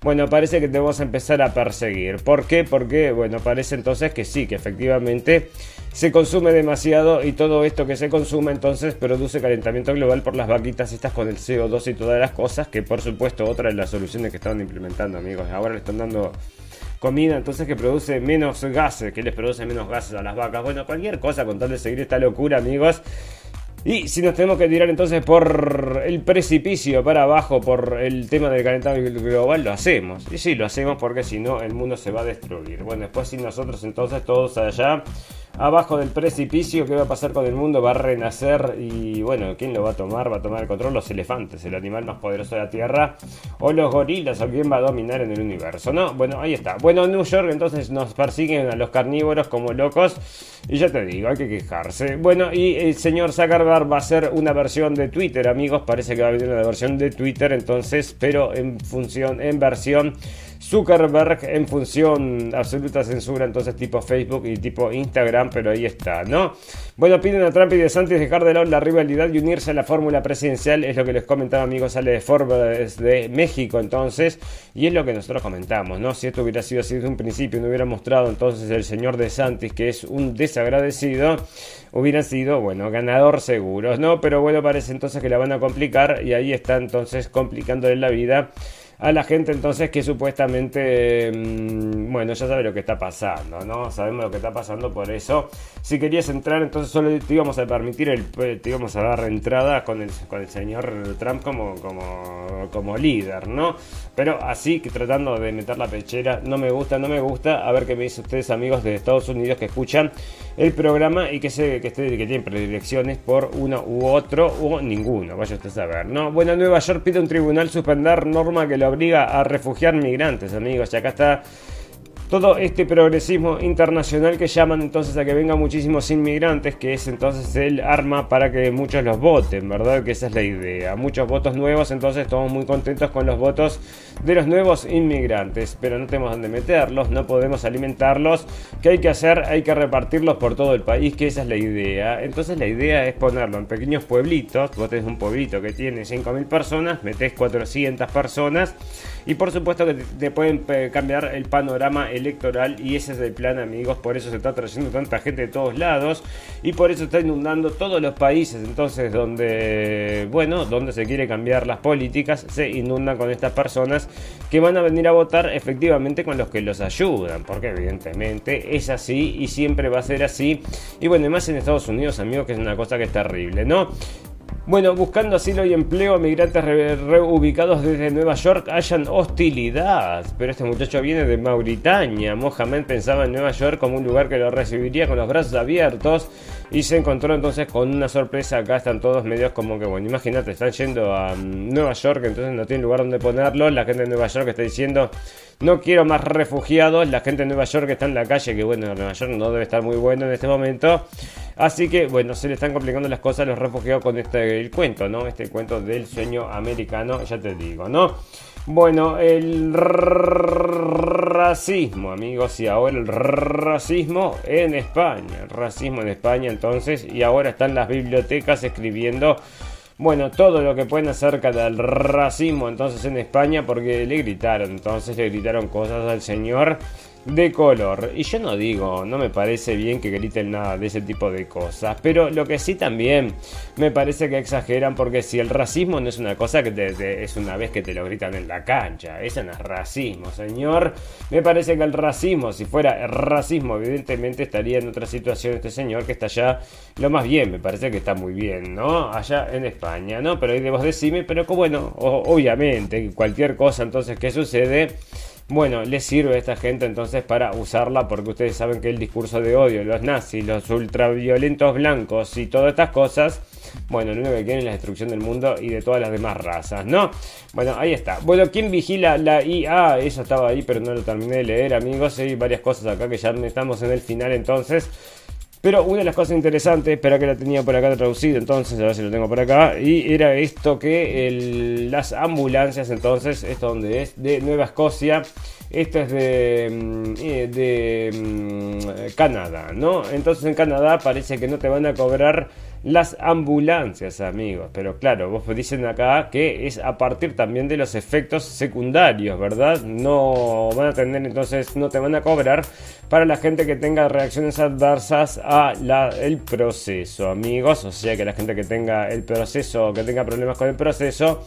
Bueno, parece que te vamos a empezar a perseguir. ¿Por qué? Porque, bueno, parece entonces que sí, que efectivamente se consume demasiado y todo esto que se consume entonces produce calentamiento global por las vaquitas estas con el CO2 y todas las cosas, que por supuesto otra de las soluciones que estaban implementando, amigos. Ahora le están dando comida entonces que produce menos gases, que les produce menos gases a las vacas. Bueno, cualquier cosa con tal de seguir esta locura, amigos. Y si nos tenemos que tirar entonces por el precipicio para abajo por el tema del calentamiento global, lo hacemos. Y sí, lo hacemos porque si no, el mundo se va a destruir. Bueno, después si nosotros entonces todos allá abajo del precipicio, ¿qué va a pasar con el mundo? Va a renacer y bueno, ¿quién lo va a tomar? Va a tomar el control los elefantes, el animal más poderoso de la Tierra, o los gorilas, o quién va a dominar en el universo, ¿no? Bueno, ahí está. Bueno, en New York entonces nos persiguen a los carnívoros como locos y ya te digo, hay que quejarse. Bueno, y el señor Zuckerberg va a hacer una versión de Twitter, amigos, parece que va a venir una versión de Twitter entonces, pero en función, en versión Zuckerberg en función absoluta censura, entonces tipo Facebook y tipo Instagram, pero ahí está, ¿no? Bueno, piden a Trump y DeSantis dejar de lado la rivalidad y unirse a la fórmula presidencial, es lo que les comentaba, amigos, sale de Forbes de México, entonces, y es lo que nosotros comentamos, ¿no? Si esto hubiera sido así desde un principio, no hubiera mostrado entonces el señor DeSantis, que es un desagradecido, hubiera sido, bueno, ganador seguro, ¿no? Pero bueno, parece entonces que la van a complicar y ahí está entonces complicándole la vida a la gente entonces que supuestamente, mm, bueno, ya sabe lo que está pasando, ¿no? Sabemos lo que está pasando, por eso, si querías entrar, entonces solo te íbamos a permitir, el, te íbamos a dar entrada con el, con el señor Trump como, como, como líder, ¿no? Pero así que tratando de meter la pechera, no me gusta, no me gusta, a ver qué me dicen ustedes amigos de Estados Unidos que escuchan el programa y que, se, que, que tienen predilecciones por uno u otro o ninguno, vaya usted a saber, ¿no? Bueno, Nueva York pide un tribunal suspender norma que lo obliga a refugiar migrantes, amigos. Y acá está todo este progresismo internacional que llaman entonces a que vengan muchísimos inmigrantes, que es entonces el arma para que muchos los voten, ¿verdad? Que esa es la idea. Muchos votos nuevos, entonces estamos muy contentos con los votos de los nuevos inmigrantes, pero no tenemos dónde meterlos, no podemos alimentarlos. ¿Qué hay que hacer? Hay que repartirlos por todo el país, que esa es la idea. Entonces la idea es ponerlo en pequeños pueblitos. Vos tenés un pueblito que tiene 5.000 personas, metés 400 personas y por supuesto que te pueden eh, cambiar el panorama electoral y ese es el plan amigos, por eso se está trayendo tanta gente de todos lados y por eso está inundando todos los países, entonces donde, bueno, donde se quiere cambiar las políticas, se inundan con estas personas que van a venir a votar efectivamente con los que los ayudan, porque evidentemente es así y siempre va a ser así. Y bueno, más en Estados Unidos amigos que es una cosa que es terrible, ¿no? Bueno, buscando asilo y empleo, migrantes reubicados desde Nueva York hayan hostilidad. Pero este muchacho viene de Mauritania. Mohamed pensaba en Nueva York como un lugar que lo recibiría con los brazos abiertos y se encontró entonces con una sorpresa. Acá están todos medios como que, bueno, imagínate, están yendo a mm, Nueva York, entonces no tienen lugar donde ponerlo. La gente de Nueva York está diciendo, no quiero más refugiados. La gente de Nueva York está en la calle, que bueno, Nueva York no debe estar muy bueno en este momento. Así que, bueno, se le están complicando las cosas a los refugiados con este cuento, ¿no? Este cuento del sueño americano, ya te digo, ¿no? Bueno, el racismo, amigos, y ahora el racismo en España. El racismo en España, entonces, y ahora están las bibliotecas escribiendo bueno, todo lo que pueden acerca del racismo entonces en España porque le gritaron, entonces le gritaron cosas al señor de color. Y yo no digo, no me parece bien que griten nada de ese tipo de cosas. Pero lo que sí también me parece que exageran porque si el racismo no es una cosa que es una vez que te lo gritan en la cancha. Eso no es racismo, señor. Me parece que el racismo, si fuera racismo, evidentemente estaría en otra situación este señor que está allá lo más bien. Me parece que está muy bien, ¿no? Allá en España, ¿no? Pero ahí debes decirme, pero que bueno, obviamente, cualquier cosa entonces que sucede bueno, les sirve a esta gente entonces para usarla porque ustedes saben que el discurso de odio, los nazis, los ultraviolentos blancos y todas estas cosas, bueno, lo único que quieren es la destrucción del mundo y de todas las demás razas, ¿no? Bueno, ahí está. Bueno, ¿quién vigila la IA? Eso estaba ahí, pero no lo terminé de leer, amigos. Hay varias cosas acá que ya estamos en el final entonces. Pero una de las cosas interesantes, espera que la tenía por acá traducido, entonces a ver si lo tengo por acá, y era esto que las ambulancias, entonces, esto donde es, de Nueva Escocia, esto es de, mm, eh, de mm, Canadá, ¿no? Entonces en Canadá parece que no te van a cobrar las ambulancias, amigos. Pero claro, vos dicen acá que es a partir también de los efectos secundarios, ¿verdad? No van a tener, entonces no te van a cobrar para la gente que tenga reacciones adversas a el proceso, amigos. O sea que la gente que tenga el proceso, que tenga problemas con el proceso,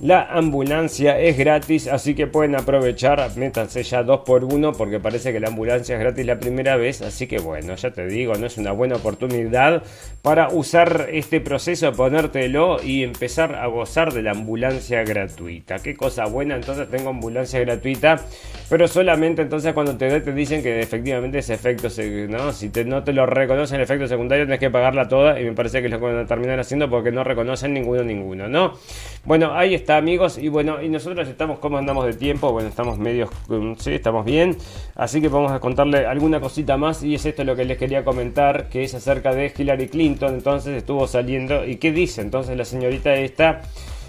la ambulancia es gratis, así que pueden aprovechar, métanse ya dos por uno porque parece que la ambulancia es gratis la primera vez, así que bueno, ya te digo, no es una buena oportunidad para usar este proceso, ponértelo y empezar a gozar de la ambulancia gratuita. Qué cosa buena, entonces tengo ambulancia gratuita, pero solamente entonces cuando te, te dicen que efectivamente ese efecto, ¿no? si te, no te lo reconocen el efecto secundario, tienes que pagarla toda y me parece que lo van a terminar haciendo porque no reconocen ninguno, ninguno, ¿no? Bueno, ahí está está amigos y bueno y nosotros estamos cómo andamos de tiempo bueno estamos medios mm, sí estamos bien así que vamos a contarle alguna cosita más y es esto lo que les quería comentar que es acerca de Hillary Clinton entonces estuvo saliendo y qué dice entonces la señorita esta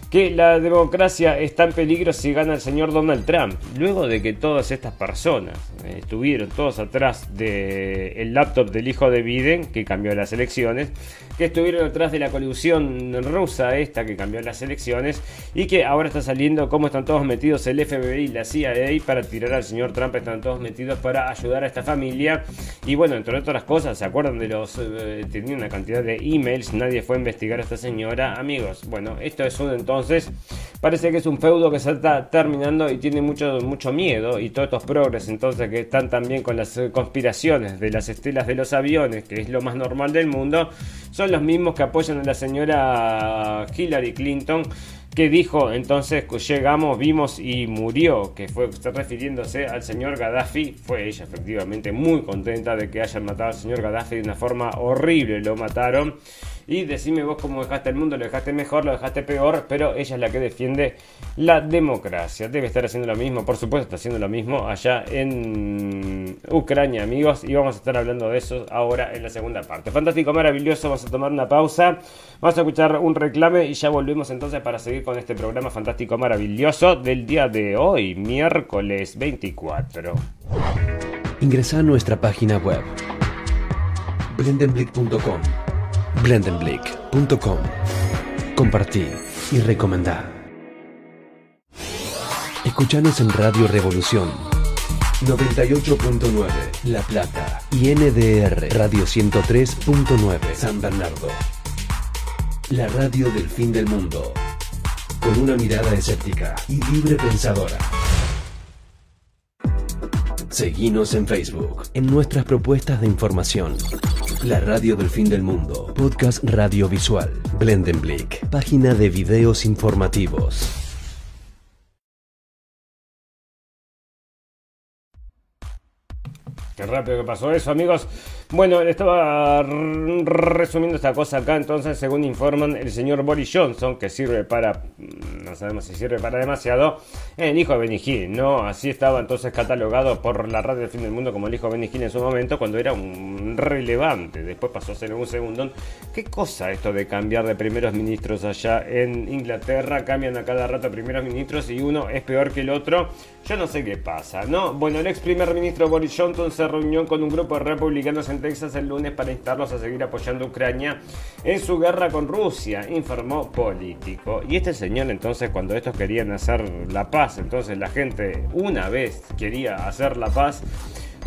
que la democracia está en peligro si gana el señor Donald Trump. Luego de que todas estas personas eh, estuvieron todos atrás del laptop del hijo de Biden, que cambió las elecciones, que estuvieron atrás de la colusión rusa esta que cambió las elecciones y que ahora está saliendo cómo están todos metidos el FBI y la CIA para tirar al señor Trump, están todos metidos para ayudar a esta familia. Y bueno, entre otras cosas, ¿se acuerdan de los... Eh, tenía una cantidad de emails, nadie fue a investigar a esta señora, amigos, bueno, esto es un entonces, parece que es un feudo que se está terminando y tiene mucho, mucho miedo y todos estos progres entonces que están también con las conspiraciones de las estelas de los aviones, que es lo más normal del mundo, son los mismos que apoyan a la señora Hillary Clinton que dijo entonces llegamos, vimos y murió, que fue refiriéndose al señor Gaddafi, fue ella efectivamente muy contenta de que hayan matado al señor Gaddafi de una forma horrible, lo mataron y decime vos cómo dejaste el mundo, lo dejaste mejor, lo dejaste peor, pero ella es la que defiende la democracia. Debe estar haciendo lo mismo, por supuesto está haciendo lo mismo allá en Ucrania, amigos, y vamos a estar hablando de eso ahora en la segunda parte. Fantástico, maravilloso, vamos a tomar una pausa, vamos a escuchar un reclame y ya volvemos entonces para seguir con este programa fantástico, maravilloso del día de hoy, miércoles 24. Ingresa a nuestra página web blendenblick.com blendenblick.com. Compartí y recomendá. Escuchanos en Radio Revolución 98.9 La Plata y NDR Radio 103.9 San Bernardo. La radio del fin del mundo. Con una mirada escéptica y libre pensadora. Seguinos en Facebook, en nuestras propuestas de información La radio del fin del mundo. Podcast radiovisual. Blendenblick. Página de videos informativos. Qué rápido que pasó eso, amigos. Bueno, estaba resumiendo esta cosa acá. Entonces, según informan, el señor Boris Johnson, que sirve para. No sabemos si sirve para demasiado, el hijo de Benny ¿no? Así estaba entonces catalogado por la radio del fin del mundo como el hijo de Benny en su momento, cuando era un relevante. Después pasó a ser un segundo. ¿Qué cosa esto de cambiar de primeros ministros allá en Inglaterra? Cambian a cada rato primeros ministros y uno es peor que el otro. Yo no sé qué pasa, ¿no? Bueno, el ex primer ministro Boris Johnson se reunió con un grupo de republicanos en Texas el lunes para instarlos a seguir apoyando a Ucrania en su guerra con Rusia, informó Político. Y este señor entonces cuando estos querían hacer la paz, entonces la gente una vez quería hacer la paz,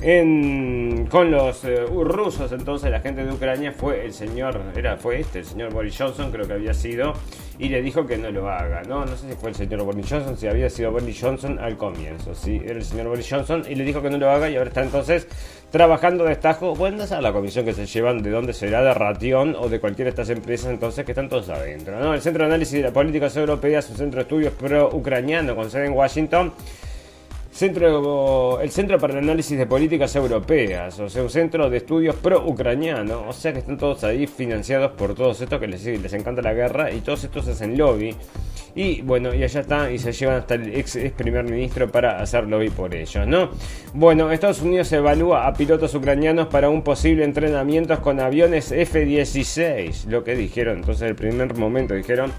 con los eh, rusos, entonces la gente de Ucrania fue el señor, era, fue este, el señor Boris Johnson, creo que había sido, y le dijo que no lo haga, ¿no? No sé si fue el señor Boris Johnson, si había sido Boris Johnson al comienzo, sí, era el señor Boris Johnson, y le dijo que no lo haga, y ahora está entonces trabajando de estajo, bueno, esa es la comisión que se llevan de dónde será, de Ratión o de cualquiera de estas empresas, entonces que están todos adentro, ¿no? El Centro de Análisis de las Políticas Europeas, un centro de estudios pro-ucraniano con sede en Washington, Centro, el Centro para el Análisis de Políticas Europeas, o sea, un centro de estudios pro-ucraniano, o sea que están todos ahí financiados por todos estos que les, encanta la guerra y todos estos hacen lobby. Y bueno, y allá está, y se llevan hasta el ex, ex primer ministro para hacer lobby por ellos, ¿no? Bueno, Estados Unidos evalúa a pilotos ucranianos para un posible entrenamiento con aviones F-16, lo que dijeron, entonces el primer momento dijeron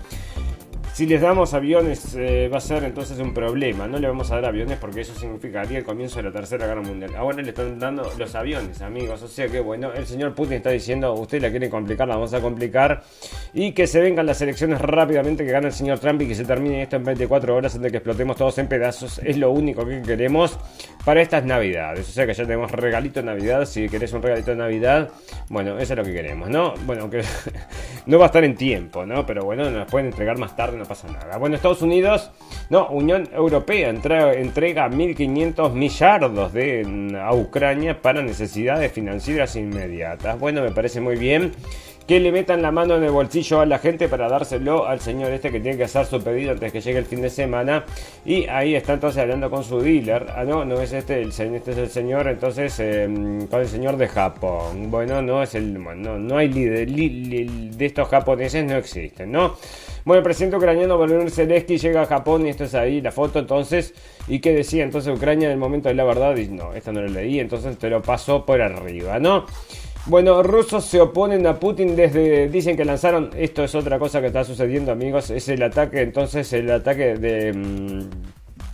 si les damos aviones eh, va a ser entonces un problema. No le vamos a dar aviones porque eso significaría el comienzo de la Tercera Guerra Mundial. Ahora le están dando los aviones, amigos. O sea que bueno, el señor Putin está diciendo, usted la quiere complicar, la vamos a complicar. Y que se vengan las elecciones rápidamente, que gane el señor Trump y que se termine esto en 24 horas antes de que explotemos todos en pedazos. Es lo único que queremos para estas navidades. O sea que ya tenemos regalito de Navidad. Si querés un regalito de Navidad, bueno, eso es lo que queremos, ¿no? Bueno, que no va a estar en tiempo, ¿no? Pero bueno, nos pueden entregar más tarde no pasa nada. Bueno, Estados Unidos, no, Unión Europea entrega, entrega 1.500 millardos de, a Ucrania para necesidades financieras inmediatas. Bueno, me parece muy bien que le metan la mano en el bolsillo a la gente para dárselo al señor este que tiene que hacer su pedido antes que llegue el fin de semana. Y ahí está entonces hablando con su dealer. Ah, no, no es este, el, este es el señor, entonces, em, con el señor de Japón. Bueno, no es el, no, no hay líder, de estos japoneses no existen, ¿no? Bueno, el presidente ucraniano Volodymyr Zelensky llega a Japón y esto es ahí la foto entonces. ¿Y qué decía entonces Ucrania en el momento de la verdad? Y no, esta no lo leí, entonces te lo paso por arriba, ¿no? Bueno, rusos se oponen a Putin desde. Dicen que lanzaron. Esto es otra cosa que está sucediendo, amigos. Es el ataque, entonces, el ataque de. Mm,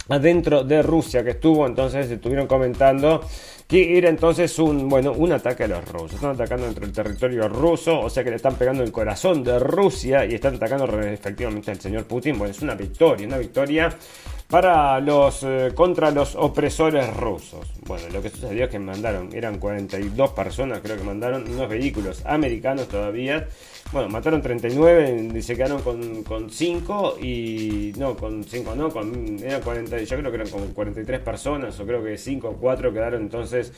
adentro de Rusia que estuvo. Entonces, estuvieron comentando que era entonces un, bueno, un ataque a los rusos. Están atacando dentro del territorio ruso, o sea que le están pegando el corazón de Rusia y están atacando efectivamente al señor Putin. Bueno, es una victoria, una victoria para los eh, contra los opresores rusos. Bueno, lo que sucedió es que mandaron, eran 42 personas, creo que mandaron unos vehículos americanos todavía. Bueno, mataron 39 y se quedaron con, con 5 y no, con 5 no, con eran 40, yo creo que eran como 43 personas o creo que 5 o 4 quedaron entonces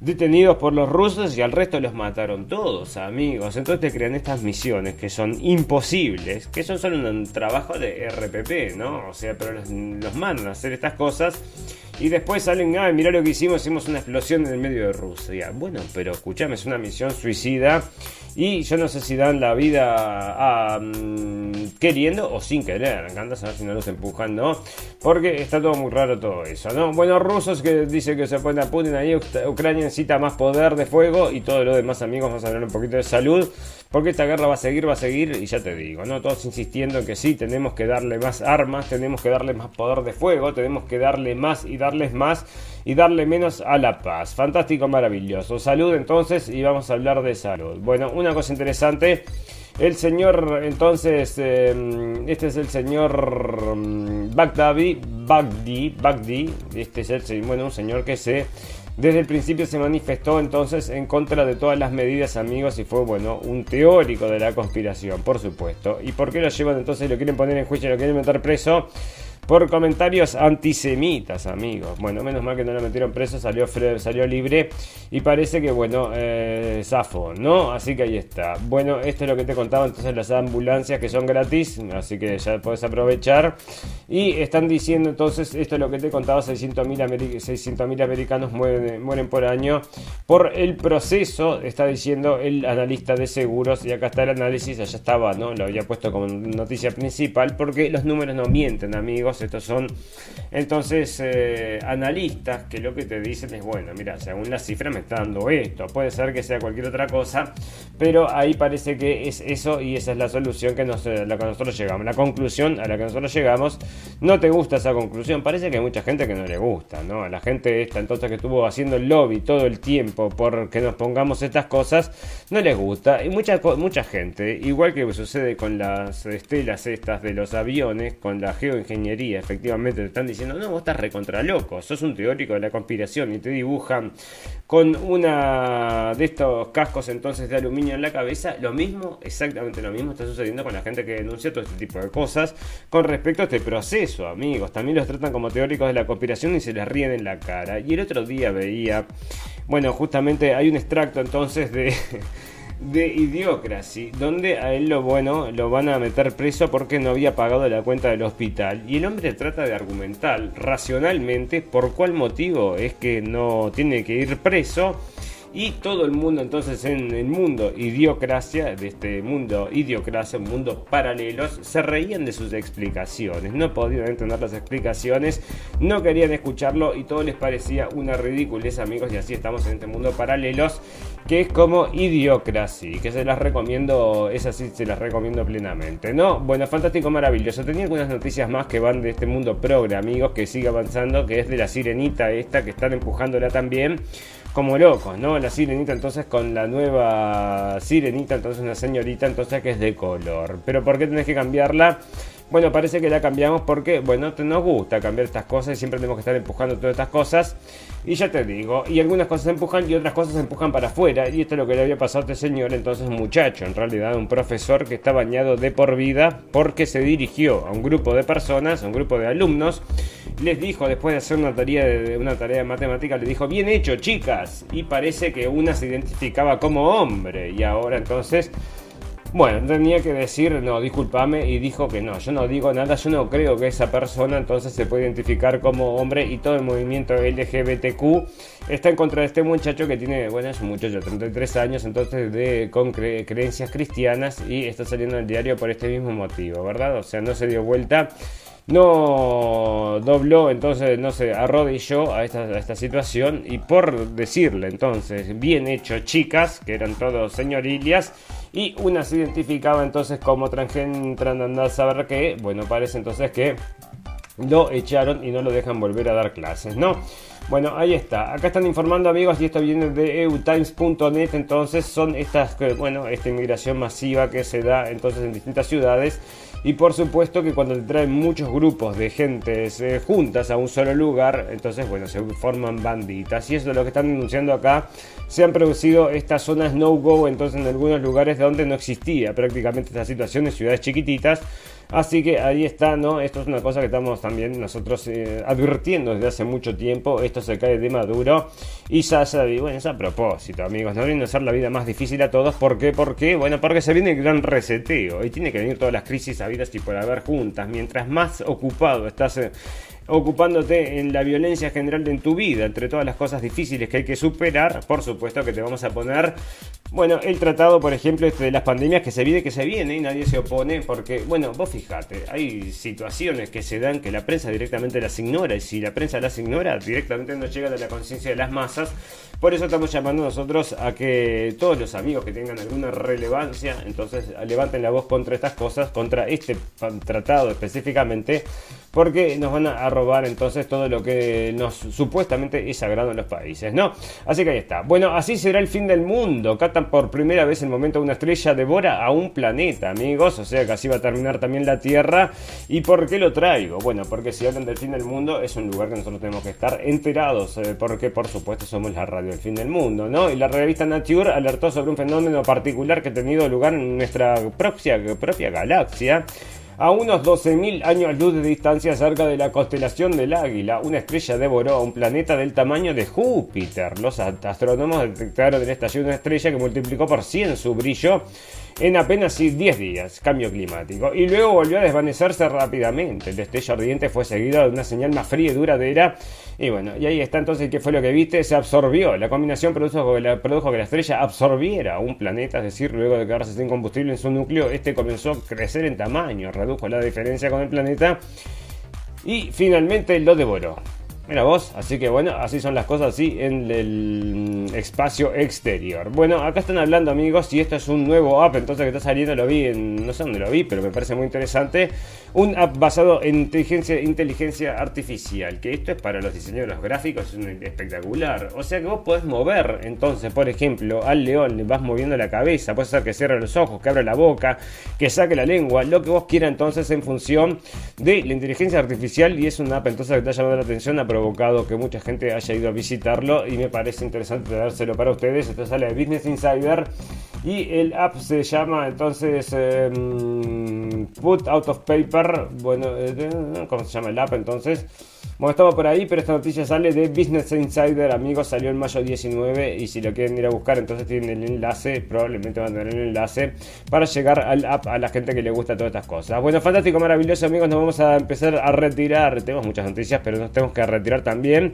detenidos por los rusos y al resto los mataron todos, amigos. Entonces te crean estas misiones que son imposibles, que son solo un trabajo de RPP, ¿no? O sea, pero los, los mandan a hacer estas cosas y después salen, ah, mirá lo que hicimos, hicimos una explosión en el medio de Rusia. Bueno, pero escuchame, es una misión suicida y yo no sé si dan la vida queriendo o sin querer. Me encanta saber si no los empujan, ¿no? Porque está todo muy raro todo eso, ¿no? Bueno, rusos que dicen que se ponen a Putin ahí, Ucrania necesita más poder de fuego y todo lo demás, amigos, vamos a hablar un poquito de salud. Porque esta guerra va a seguir, va a seguir, y ya te digo, ¿no? Todos insistiendo en que sí, tenemos que darle más armas, tenemos que darle más poder de fuego, tenemos que darle más y darles más y darle menos a la paz. Fantástico, maravilloso. Salud entonces, y vamos a hablar de salud. Bueno, una cosa interesante. El señor, entonces, em, este es el señor mm, Baghdadi, Bagdi, Bagdi, este es el, bueno, un señor que se desde el principio se manifestó entonces en contra de todas las medidas, amigos, y fue, bueno, un teórico de la conspiración, por supuesto. ¿Y por qué lo llevan entonces? ¿Lo quieren poner en juicio? ¿Lo quieren meter preso? Por comentarios antisemitas, amigos. Bueno, menos mal que no lo metieron preso, salió, salió libre y parece que, bueno, eh, zafo, ¿no? Así que ahí está. Bueno, esto es lo que te contaba, entonces las ambulancias que son gratis, así que ya puedes aprovechar. Y están diciendo entonces, esto es lo que te contaba, 600.000 americanos mueren, mueren por año por el proceso, está diciendo el analista de seguros, y acá está el análisis, allá estaba, ¿no? Lo había puesto como noticia principal, porque los números no mienten, amigos, estos son entonces eh, analistas que lo que te dicen es, bueno, mira, según la cifra me está dando esto, puede ser que sea cualquier otra cosa, pero ahí parece que es eso y esa es la solución que nos, a la que nosotros llegamos, la conclusión a la que nosotros llegamos, no te gusta esa conclusión, parece que hay mucha gente que no le gusta, ¿no? A la gente esta entonces que estuvo haciendo el lobby todo el tiempo por que nos pongamos estas cosas, no les gusta, y mucha, mucha gente, igual que sucede con las estelas estas de los aviones, con la geoingeniería, efectivamente te están diciendo, no, vos estás recontra loco, sos un teórico de la conspiración y te dibujan con una de estos cascos entonces de aluminio en la cabeza, lo mismo, exactamente lo mismo está sucediendo con la gente que denuncia todo este tipo de cosas con respecto a este proceso, amigos. También los tratan como teóricos de la conspiración y se les ríen en la cara. Y el otro día veía, bueno, justamente hay un extracto entonces de de Idiocracy, donde a él lo bueno lo van a meter preso porque no había pagado la cuenta del hospital. Y el hombre trata de argumentar racionalmente por cuál motivo es que no tiene que ir preso y todo el mundo entonces en el mundo idiocracia, de este mundo idiocracia, un mundo paralelos, se reían de sus explicaciones, no podían entender las explicaciones, no querían escucharlo y todo les parecía una ridiculez amigos y así estamos en este mundo paralelos que es como Idiocracy, que se las recomiendo, es así, se las recomiendo plenamente, ¿no? Bueno, fantástico, maravilloso. Tenía algunas noticias más que van de este mundo progre, amigos, que sigue avanzando, que es de la sirenita esta, que están empujándola también como locos, ¿no? La sirenita entonces con la nueva sirenita, entonces una señorita entonces que es de color. Pero ¿por qué tenés que cambiarla? Bueno, parece que la cambiamos porque, bueno, nos gusta cambiar estas cosas y siempre tenemos que estar empujando todas estas cosas. Y ya te digo, y algunas cosas empujan y otras cosas empujan para afuera. Y esto es lo que le había pasado a este señor, entonces muchacho, en realidad un profesor que está bañado de por vida porque se dirigió a un grupo de personas, a un grupo de alumnos. Les dijo, después de hacer una tarea de, una tarea de matemática, le dijo, bien hecho, chicas. Y parece que una se identificaba como hombre. Y ahora entonces bueno, tenía que decir, no, discúlpame, y dijo que no, yo no digo nada, yo no creo que esa persona entonces se puede identificar como hombre y todo el movimiento LGBTQ está en contra de este muchacho que tiene, bueno, es un muchacho de 33 años, entonces de, con creencias cristianas y está saliendo al diario por este mismo motivo, ¿verdad? O sea, no se dio vuelta no dobló, entonces no se arrodilló a esta, situación y por decirle entonces, bien hecho chicas, que eran todos señorillas, y una se identificaba entonces como andando a saber que, bueno, parece entonces que lo echaron y no lo dejan volver a dar clases, ¿no? Bueno, ahí está. Acá están informando amigos y esto viene de eutimes.net. Entonces son estas, bueno, esta inmigración masiva que se da entonces en distintas ciudades y por supuesto que cuando traen muchos grupos de gente juntas a un solo lugar, entonces bueno, se forman banditas. Y eso es lo que están denunciando acá. Se han producido estas zonas no-go entonces en algunos lugares donde no existía prácticamente esta situación en ciudades chiquititas Así que ahí está, ¿no? Esto es una cosa que estamos también nosotros eh, advirtiendo desde hace mucho tiempo. Esto se cae de maduro. Y ya se bueno, es a propósito, amigos. No viene a hacer la vida más difícil a todos. ¿Por qué? ¿Por qué? Bueno, porque se viene el gran reseteo. Y tiene que venir todas las crisis habidas y por haber juntas. Mientras más ocupado estás. Ocupándote en la violencia general en tu vida, entre todas las cosas difíciles que hay que superar, por supuesto que te vamos a poner, bueno, el tratado, por ejemplo, este de las pandemias que se viene, que se viene y nadie se opone, porque, bueno, vos fijate, hay situaciones que se dan que la prensa directamente las ignora, y si la prensa las ignora, directamente no llega a la conciencia de las masas, por eso estamos llamando nosotros a que todos los amigos que tengan alguna relevancia, entonces levanten la voz contra estas cosas, contra este tratado específicamente, porque nos van a robar entonces todo lo que nos supuestamente es sagrado en los países, ¿no? Así que ahí está. Bueno, así será el fin del mundo. Catan por primera vez el momento una estrella devora a un planeta, amigos. O sea que así va a terminar también la Tierra. ¿Y por qué lo traigo? Bueno, porque si hablan del fin del mundo es un lugar que nosotros tenemos que estar enterados, eh, porque por supuesto somos la radio del fin del mundo, ¿no? Y la revista Nature alertó sobre un fenómeno particular que ha tenido lugar en nuestra propia, propia galaxia A unos 12.000 años luz de distancia cerca de la constelación del Águila, una estrella devoró a un planeta del tamaño de Júpiter. Los astrónomos detectaron en esta una estrella que multiplicó por 100 su brillo en apenas 10 días, cambio climático, y luego volvió a desvanecerse rápidamente. El destello ardiente fue seguido de una señal más fría y duradera, y bueno, y ahí está entonces qué fue lo que viste, se absorbió. La combinación produjo que la, estrella absorbiera un planeta, es decir, luego de quedarse sin combustible en su núcleo, este comenzó a crecer en tamaño, redujo la diferencia con el planeta y finalmente lo devoró. Mira vos, así que bueno, así son las cosas así en el espacio exterior. Bueno, acá están hablando amigos, y esto es un nuevo app, entonces que está saliendo, lo vi en, no sé dónde lo vi, pero me parece muy interesante. Un app basado en inteligencia, inteligencia artificial, que esto es para los diseñadores gráficos, es espectacular. O sea que vos podés mover, entonces, por ejemplo, al león le vas moviendo la cabeza, puedes hacer que cierre los ojos, que abra la boca, que saque la lengua, lo que vos quieras entonces en función de la inteligencia artificial y es una app entonces que te ha llamado la atención a provocado que mucha gente haya ido a visitarlo y me parece interesante dárselo para ustedes. Esto sale de Business Insider y el app se llama entonces em, Put Out of Paper. Bueno, eh, ¿cómo se llama el app entonces? Bueno, estamos por ahí, pero esta noticia sale de Business Insider, amigos, salió en mayo 19 y si lo quieren ir a buscar, entonces tienen el enlace, probablemente van a tener el enlace para llegar al app a la gente que le gusta todas estas cosas. Bueno, fantástico, maravilloso, amigos, nos vamos a empezar a retirar. Tenemos muchas noticias, pero nos tenemos que retirar también.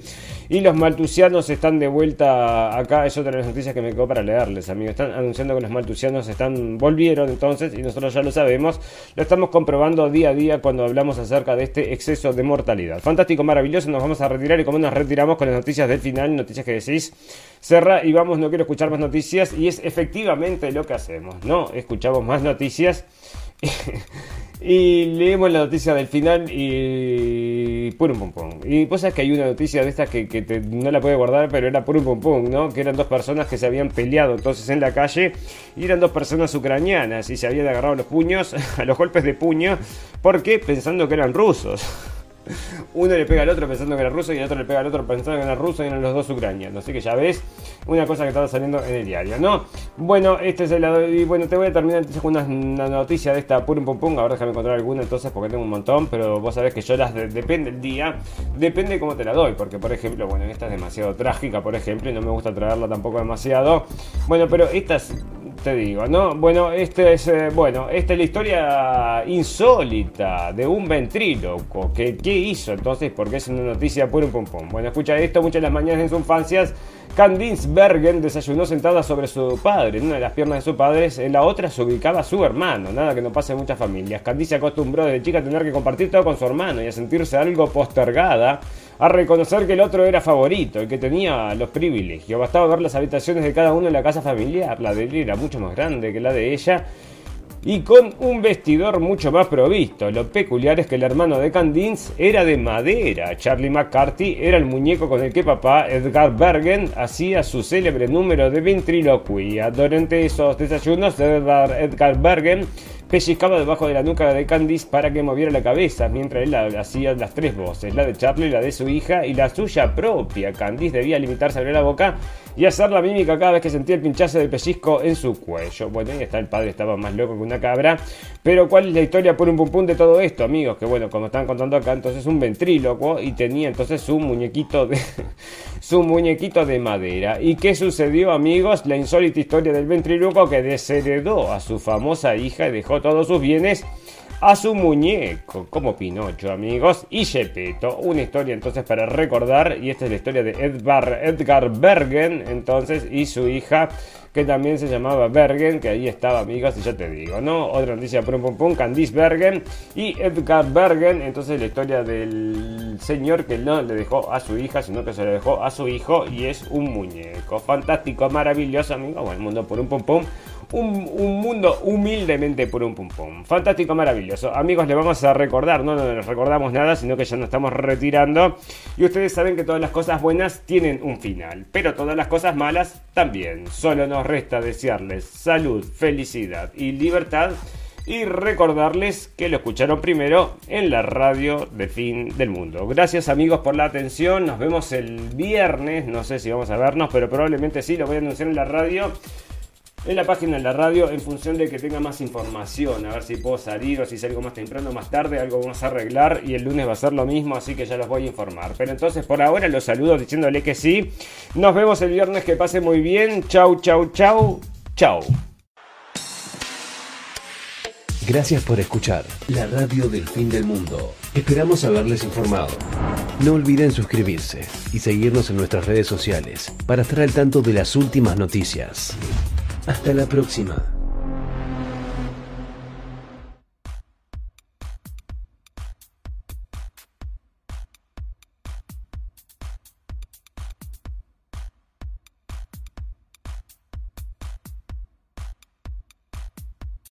Y los maltusianos están de vuelta acá, es otra de las noticias que me quedó para leerles, amigos. Están anunciando que los maltusianos están volvieron entonces y nosotros ya lo sabemos. Lo estamos comprobando día a día cuando hablamos acerca de este exceso de mortalidad. Fantástico, maravilloso, nos vamos a retirar y como nos retiramos con las noticias del final, noticias que decís, cerra y vamos, no quiero escuchar más noticias y es efectivamente lo que hacemos, ¿no? Escuchamos más noticias. y leemos la noticia del final y pum pum pum. Y vos sabés que hay una noticia de estas que, no la puede guardar, pero era pum pum pum, ¿no? Que eran dos personas que se habían peleado entonces en la calle y eran dos personas ucranianas y se habían agarrado los puños, a los golpes de puño, porque pensando que eran rusos. Uno le pega al otro pensando que era ruso y el otro le pega al otro pensando que era ruso y eran los dos ucranianos. Así que ya ves, una cosa que estaba saliendo en el diario, ¿no? Bueno, este es el lado. Y bueno, te voy a terminar entonces con una, noticia de esta pum pum pum. Ahora déjame encontrar alguna entonces porque tengo un montón. Pero vos sabés que yo las. depende del día, depende cómo te la doy. Porque, por ejemplo, bueno, esta es demasiado trágica, por ejemplo, y no me gusta traerla tampoco demasiado. Bueno, pero estas te digo, ¿no? Bueno, este es, eh, bueno, esta es la historia insólita de un ventríloco. ¿Qué hizo entonces? Porque es una noticia puro pum pum. Bueno, escucha esto, muchas de las mañanas en sus infancias, Candice Bergen desayunó sentada sobre su padre. En una de las piernas de su padre, en la otra se ubicaba su hermano. Nada que no pase en muchas familias. Candice se acostumbró desde chica a tener que compartir todo con su hermano y a sentirse algo postergada a reconocer que el otro era favorito y que tenía los privilegios. Bastaba ver las habitaciones de cada uno en la casa familiar. La de él era mucho más grande que la de ella y con un vestidor mucho más provisto. Lo peculiar es que el hermano de Candins era de madera. Charlie McCarthy era el muñeco con el que papá Edgar Bergen hacía su célebre número de ventriloquía. Durante esos desayunos, Edgar Bergen pellizcaba debajo de la nuca de Candice para que moviera la cabeza, mientras él hacía las tres voces, la de Charlie, la de su hija y la suya propia. Candice debía limitarse a abrir la boca y hacer la mímica cada vez que sentía el pinchazo del pellizco en su cuello. Bueno, ahí está, el padre estaba más loco que una cabra. Pero ¿cuál es la historia por un pum de todo esto, amigos? Que bueno, como están contando acá, entonces un ventríloco y tenía entonces su muñequito de su muñequito de madera. ¿Y qué sucedió, amigos? La insólita historia del ventríloco que desheredó a su famosa hija y dejó todos sus bienes a su muñeco, como Pinocho, amigos, y Gepetto. Una historia entonces para recordar, y esta es la historia de Edgar, Edgar Bergen, entonces, y su hija, que también se llamaba Bergen, que ahí estaba, amigos, y ya te digo, ¿no? Otra noticia, pum pum pum, Candice Bergen y Edgar Bergen, entonces la historia del señor que no le dejó a su hija, sino que se le dejó a su hijo, y es un muñeco. Fantástico, maravilloso, amigos, bueno, el mundo por un pum pum un, mundo humildemente por un pum pum. Fantástico, maravilloso. Amigos, le vamos a recordar, no, no les recordamos nada, sino que ya nos estamos retirando. Y ustedes saben que todas las cosas buenas tienen un final, pero todas las cosas malas también. Solo nos resta desearles salud, felicidad y libertad. Y recordarles que lo escucharon primero en la radio de fin del mundo. Gracias amigos por la atención. Nos vemos el viernes. No sé si vamos a vernos, pero probablemente sí. Lo voy a anunciar en la radio en la página de la radio en función de que tenga más información. A ver si puedo salir o si salgo más temprano más tarde. Algo vamos a arreglar y el lunes va a ser lo mismo, así que ya los voy a informar. Pero entonces por ahora los saludo diciéndole que sí. Nos vemos el viernes, que pase muy bien. Chau, chau, chau. Chau. Gracias por escuchar la radio del fin del mundo. Esperamos haberles informado. No olviden suscribirse y seguirnos en nuestras redes sociales para estar al tanto de las últimas noticias. Hasta la próxima.